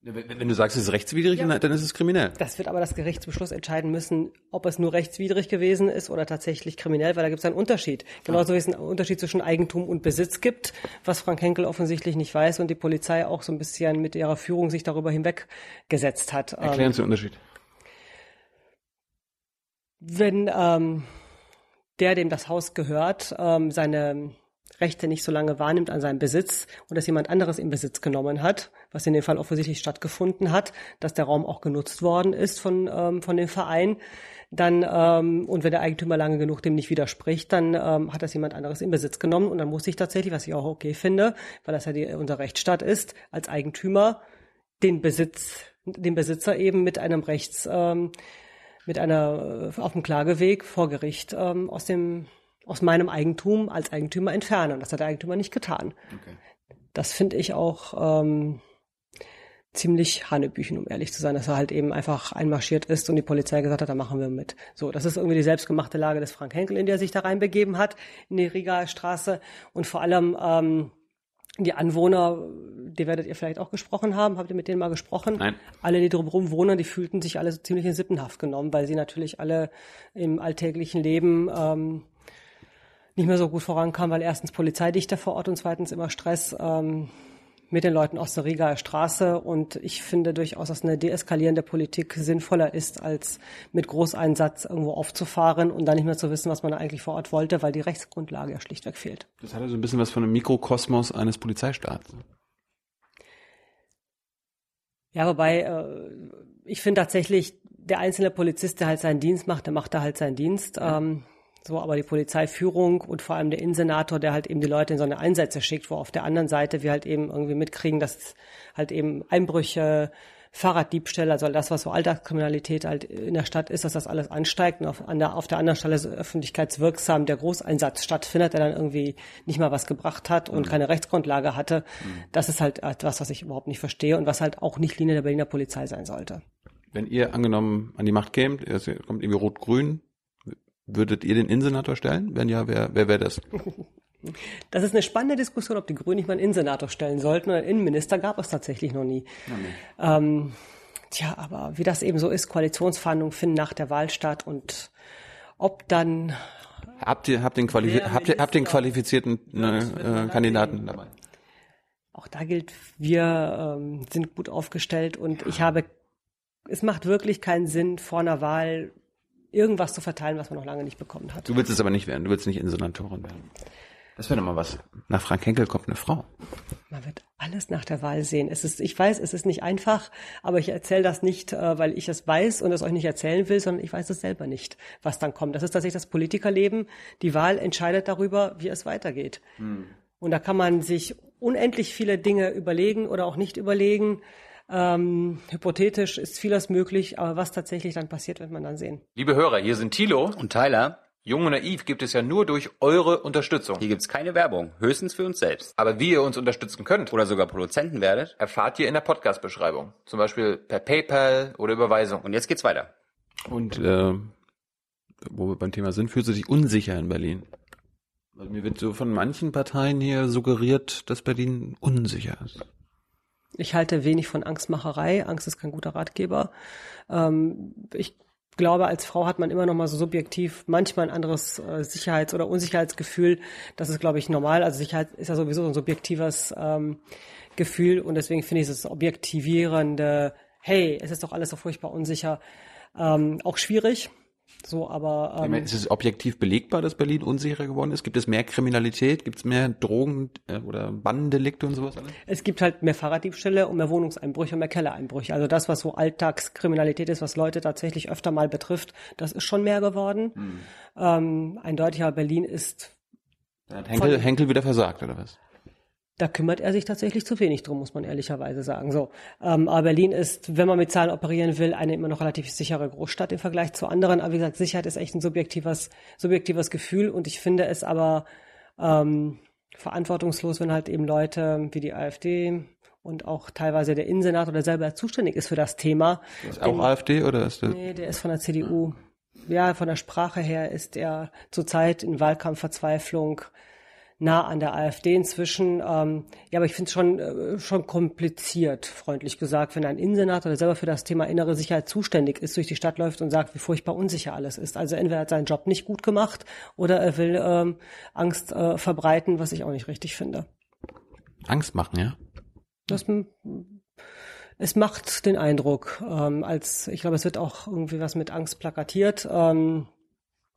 Speaker 1: Wenn du sagst, es ist rechtswidrig, ja. dann ist es kriminell.
Speaker 2: Das wird aber das Gerichtsbeschluss entscheiden müssen, ob es nur rechtswidrig gewesen ist oder tatsächlich kriminell, weil da gibt es einen Unterschied. Genauso wie es einen Unterschied zwischen Eigentum und Besitz gibt, was Frank Henkel offensichtlich nicht weiß und die Polizei auch so ein bisschen mit ihrer Führung sich darüber hinweggesetzt hat.
Speaker 1: Erklären Sie den Unterschied
Speaker 2: wenn ähm, der, dem das Haus gehört, ähm, seine Rechte nicht so lange wahrnimmt an seinem Besitz und dass jemand anderes in Besitz genommen hat, was in dem Fall offensichtlich stattgefunden hat, dass der Raum auch genutzt worden ist von, ähm, von dem Verein, dann ähm, und wenn der Eigentümer lange genug dem nicht widerspricht, dann ähm, hat das jemand anderes in Besitz genommen und dann muss ich tatsächlich, was ich auch okay finde, weil das ja die, unser Rechtsstaat ist, als Eigentümer den Besitz, den Besitzer eben mit einem Rechts ähm, mit einer äh, auf dem Klageweg vor Gericht ähm, aus dem aus meinem Eigentum als Eigentümer entfernen. Das hat der Eigentümer nicht getan. Okay. Das finde ich auch ähm, ziemlich Hanebüchen, um ehrlich zu sein, dass er halt eben einfach einmarschiert ist und die Polizei gesagt hat, da machen wir mit. So, das ist irgendwie die selbstgemachte Lage des Frank Henkel, in der er sich da reinbegeben hat, in die Rigaer Straße. Und vor allem ähm, die Anwohner, die werdet ihr vielleicht auch gesprochen haben. Habt ihr mit denen mal gesprochen?
Speaker 1: Nein.
Speaker 2: Alle, die drumherum wohnen, die fühlten sich alle ziemlich in Sippenhaft genommen, weil sie natürlich alle im alltäglichen Leben ähm, nicht mehr so gut vorankamen, weil erstens Polizeidichte vor Ort und zweitens immer Stress. Ähm, mit den Leuten aus der Rigaer Straße. Und ich finde durchaus, dass eine deeskalierende Politik sinnvoller ist, als mit Großeinsatz irgendwo aufzufahren und dann nicht mehr zu wissen, was man eigentlich vor Ort wollte, weil die Rechtsgrundlage ja schlichtweg fehlt.
Speaker 1: Das hat ja so ein bisschen was von einem Mikrokosmos eines Polizeistaats.
Speaker 2: Ja, wobei äh, ich finde tatsächlich, der einzelne Polizist, der halt seinen Dienst macht, der macht da halt seinen Dienst. Ähm, so, aber die Polizeiführung und vor allem der Innensenator, der halt eben die Leute in so eine Einsätze schickt, wo auf der anderen Seite wir halt eben irgendwie mitkriegen, dass halt eben Einbrüche, Fahrraddiebstähle, also das, was so Alltagskriminalität halt in der Stadt ist, dass das alles ansteigt und auf, an der, auf der anderen Stelle so öffentlichkeitswirksam der Großeinsatz stattfindet, der dann irgendwie nicht mal was gebracht hat und mhm. keine Rechtsgrundlage hatte. Mhm. Das ist halt etwas, was ich überhaupt nicht verstehe und was halt auch nicht Linie der Berliner Polizei sein sollte.
Speaker 1: Wenn ihr angenommen an die Macht kämt, es kommt irgendwie Rot-Grün, Würdet ihr den Innensenator stellen? Wenn ja, wer, wer wäre das?
Speaker 2: Das ist eine spannende Diskussion, ob die Grünen nicht mal einen Innensenator stellen sollten. Einen Innenminister gab es tatsächlich noch nie. Ähm, tja, aber wie das eben so ist, Koalitionsverhandlungen finden nach der Wahl statt und ob dann
Speaker 1: Habt ihr, habt den, Qualifi habt ihr, habt den qualifizierten äh, äh, Kandidaten dabei?
Speaker 2: Auch da gilt, wir ähm, sind gut aufgestellt und ich habe, es macht wirklich keinen Sinn, vor einer Wahl irgendwas zu verteilen, was man noch lange nicht bekommen hat.
Speaker 1: Du willst es aber nicht werden, du willst nicht Insenatorin werden. Das wäre doch mal was. Nach Frank Henkel kommt eine Frau.
Speaker 2: Man wird alles nach der Wahl sehen. Es ist, ich weiß, es ist nicht einfach, aber ich erzähle das nicht, äh, weil ich es weiß und es euch nicht erzählen will, sondern ich weiß es selber nicht, was dann kommt. Das ist tatsächlich das Politikerleben. Die Wahl entscheidet darüber, wie es weitergeht. Und da kann man sich unendlich viele Dinge überlegen oder auch nicht überlegen. Ähm, hypothetisch ist vieles möglich, aber was tatsächlich dann passiert, wird man dann sehen.
Speaker 3: Liebe Hörer, hier sind Thilo.
Speaker 4: Und Tyler,
Speaker 3: Jung und Naiv gibt es ja nur durch eure Unterstützung.
Speaker 4: hier gibt's keine Werbung, höchstens für uns selbst.
Speaker 3: Aber wie ihr uns unterstützen könnt,
Speaker 4: Oder sogar Produzenten werdet.
Speaker 3: erfahrt ihr in der Podcast-Beschreibung. Zum Beispiel per PayPal oder Überweisung.
Speaker 4: Und jetzt geht's weiter.
Speaker 1: Und äh, wo wir beim Thema sind, fühlt sie sich unsicher in Berlin. Weil mir wird so von manchen Parteien hier suggeriert, dass Berlin unsicher ist.
Speaker 2: Ich halte wenig von Angstmacherei. Angst ist kein guter Ratgeber. Ähm, ich glaube, als Frau hat man immer noch mal so subjektiv manchmal ein anderes äh, Sicherheits- oder Unsicherheitsgefühl. Das ist, glaube ich, normal. Also Sicherheit ist ja sowieso so ein subjektives ähm, Gefühl und deswegen finde ich das objektivierende, hey, es ist doch alles so furchtbar unsicher, ähm, auch schwierig. So, aber ähm,
Speaker 1: Ist es objektiv belegbar, dass Berlin unsicherer geworden ist? Gibt es mehr Kriminalität? Gibt es mehr Drogen äh, oder Bandendelikte und sowas alles?
Speaker 2: Es gibt halt mehr Fahrraddiebstähle und mehr Wohnungseinbrüche und mehr Kellereinbrüche. Also das, was so Alltagskriminalität ist, was Leute tatsächlich öfter mal betrifft, das ist schon mehr geworden. Ähm, eindeutig, aber Berlin ist,
Speaker 1: Da hat Henkel, Henkel wieder versagt, oder was?
Speaker 2: Da kümmert er sich tatsächlich zu wenig drum, muss man ehrlicherweise sagen. So, ähm, aber Berlin ist, wenn man mit Zahlen operieren will, eine immer noch relativ sichere Großstadt im Vergleich zu anderen. Aber wie gesagt, Sicherheit ist echt ein subjektives, subjektives Gefühl und ich finde es aber ähm, verantwortungslos, wenn halt eben Leute wie die AfD und auch teilweise der Innensenator, der selber zuständig ist für das Thema.
Speaker 1: Ist auch AfD oder ist das?
Speaker 2: Nee, der ist von der CDU. Ja, von der Sprache her ist er zurzeit in Wahlkampfverzweiflung nah an der AfD inzwischen. Ähm, ja, aber ich finde es schon, äh, schon kompliziert, freundlich gesagt, wenn ein Innensenator, der selber für das Thema innere Sicherheit zuständig ist, durch die Stadt läuft und sagt, wie furchtbar unsicher alles ist. Also entweder hat er seinen Job nicht gut gemacht oder er will ähm, Angst äh, verbreiten, was ich auch nicht richtig finde.
Speaker 1: Angst machen, ja?
Speaker 2: Das, es macht den Eindruck, ähm, als ich glaube, es wird auch irgendwie was mit Angst plakatiert. Ähm,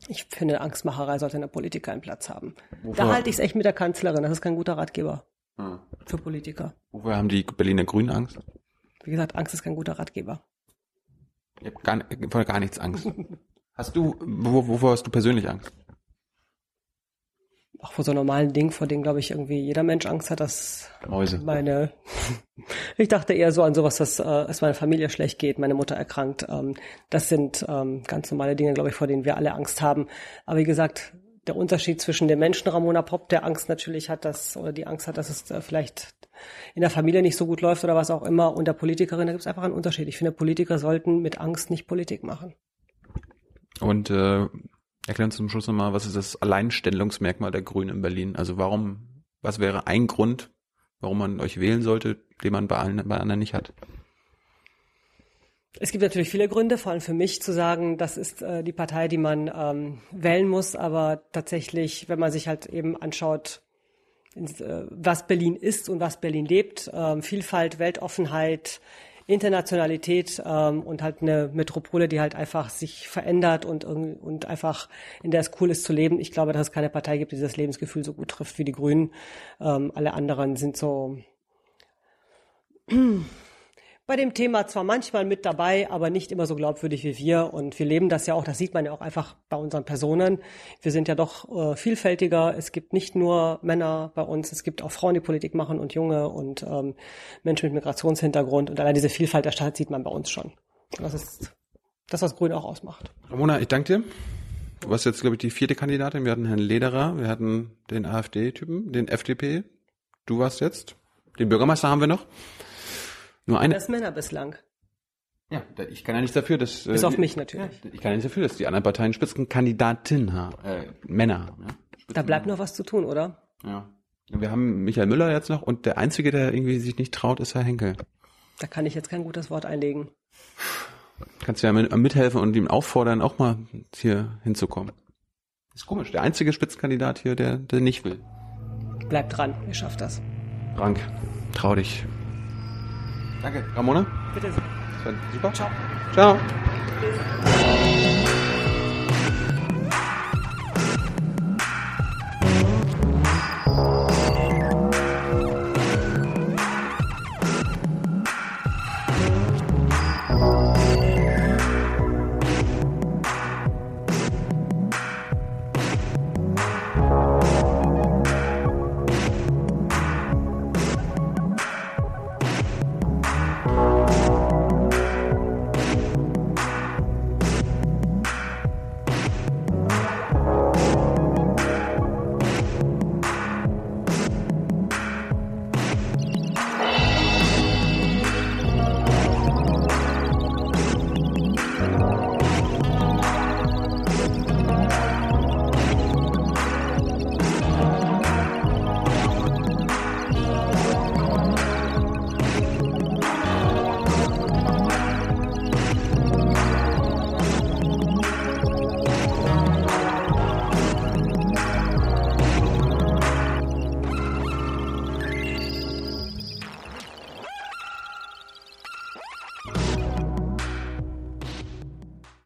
Speaker 2: ich finde, Angstmacherei sollte in der Politik keinen Platz haben. Da halte ich es echt mit der Kanzlerin. Das ist kein guter Ratgeber für Politiker.
Speaker 1: Wofür haben die Berliner Grünen Angst?
Speaker 2: Wie gesagt, Angst ist kein guter Ratgeber.
Speaker 1: Ich habe gar, vor gar nichts Angst. Hast du, wo, wovor hast du persönlich Angst?
Speaker 2: Auch vor so normalen Dingen, vor denen, glaube ich, irgendwie jeder Mensch Angst hat, dass
Speaker 1: Mäuse.
Speaker 2: meine, ich dachte eher so an sowas, dass äh, es meiner Familie schlecht geht, meine Mutter erkrankt. Ähm, das sind ähm, ganz normale Dinge, glaube ich, vor denen wir alle Angst haben. Aber wie gesagt, der Unterschied zwischen dem Menschen Ramona Popp, der Angst natürlich hat, dass, oder die Angst hat, dass es äh, vielleicht in der Familie nicht so gut läuft oder was auch immer, und der Politikerin, da gibt es einfach einen Unterschied. Ich finde, Politiker sollten mit Angst nicht Politik machen.
Speaker 1: Und äh, erklär uns zum Schluss nochmal, was ist das Alleinstellungsmerkmal der Grünen in Berlin? Also warum, was wäre ein Grund, warum man euch wählen sollte, den man bei, allen, bei anderen nicht hat?
Speaker 2: Es gibt natürlich viele Gründe, vor allem für mich zu sagen, das ist äh, die Partei, die man ähm, wählen muss. Aber tatsächlich, wenn man sich halt eben anschaut, äh, was Berlin ist und was Berlin lebt, ähm, Vielfalt, Weltoffenheit, Internationalität ähm, und halt eine Metropole, die halt einfach sich verändert und, und einfach in der es cool ist zu leben. Ich glaube, dass es keine Partei gibt, die dieses Lebensgefühl so gut trifft wie die Grünen. Ähm, alle anderen sind so bei dem Thema zwar manchmal mit dabei, aber nicht immer so glaubwürdig wie wir. Und wir leben das ja auch, das sieht man ja auch einfach bei unseren Personen. Wir sind ja doch äh, vielfältiger. Es gibt nicht nur Männer bei uns, es gibt auch Frauen, die Politik machen und Junge und ähm, Menschen mit Migrationshintergrund. Und allein diese Vielfalt der Stadt sieht man bei uns schon. Und das ist das, was Grün auch ausmacht.
Speaker 1: Ramona, ich danke dir. Du warst jetzt, glaube ich, die vierte Kandidatin. Wir hatten Herrn Lederer, wir hatten den AfD-Typen, den FDP. Du warst jetzt. Den Bürgermeister haben wir noch. Nur eine.
Speaker 2: Das Männer bislang.
Speaker 1: Ja, ich kann ja nichts dafür, dass.
Speaker 2: Bis
Speaker 1: äh,
Speaker 2: auf mich natürlich.
Speaker 1: Ich kann ja nichts dafür, dass die anderen Parteien Spitzenkandidatin haben. Äh, Männer haben. Ja.
Speaker 2: Da bleibt noch was zu tun, oder?
Speaker 1: ja. Wir haben Michael Müller jetzt noch und der Einzige, der irgendwie sich nicht traut, ist Herr Henkel.
Speaker 2: Da kann ich jetzt kein gutes Wort einlegen.
Speaker 1: Kannst du ja mit, mithelfen und ihm auffordern, auch mal hier hinzukommen. Ist komisch, der einzige Spitzenkandidat hier, der, der nicht will.
Speaker 2: Bleib dran, ihr schafft das.
Speaker 1: Frank, trau dich. Danke. Ramona?
Speaker 2: Bitte.
Speaker 1: Das war super. Ciao. Ciao.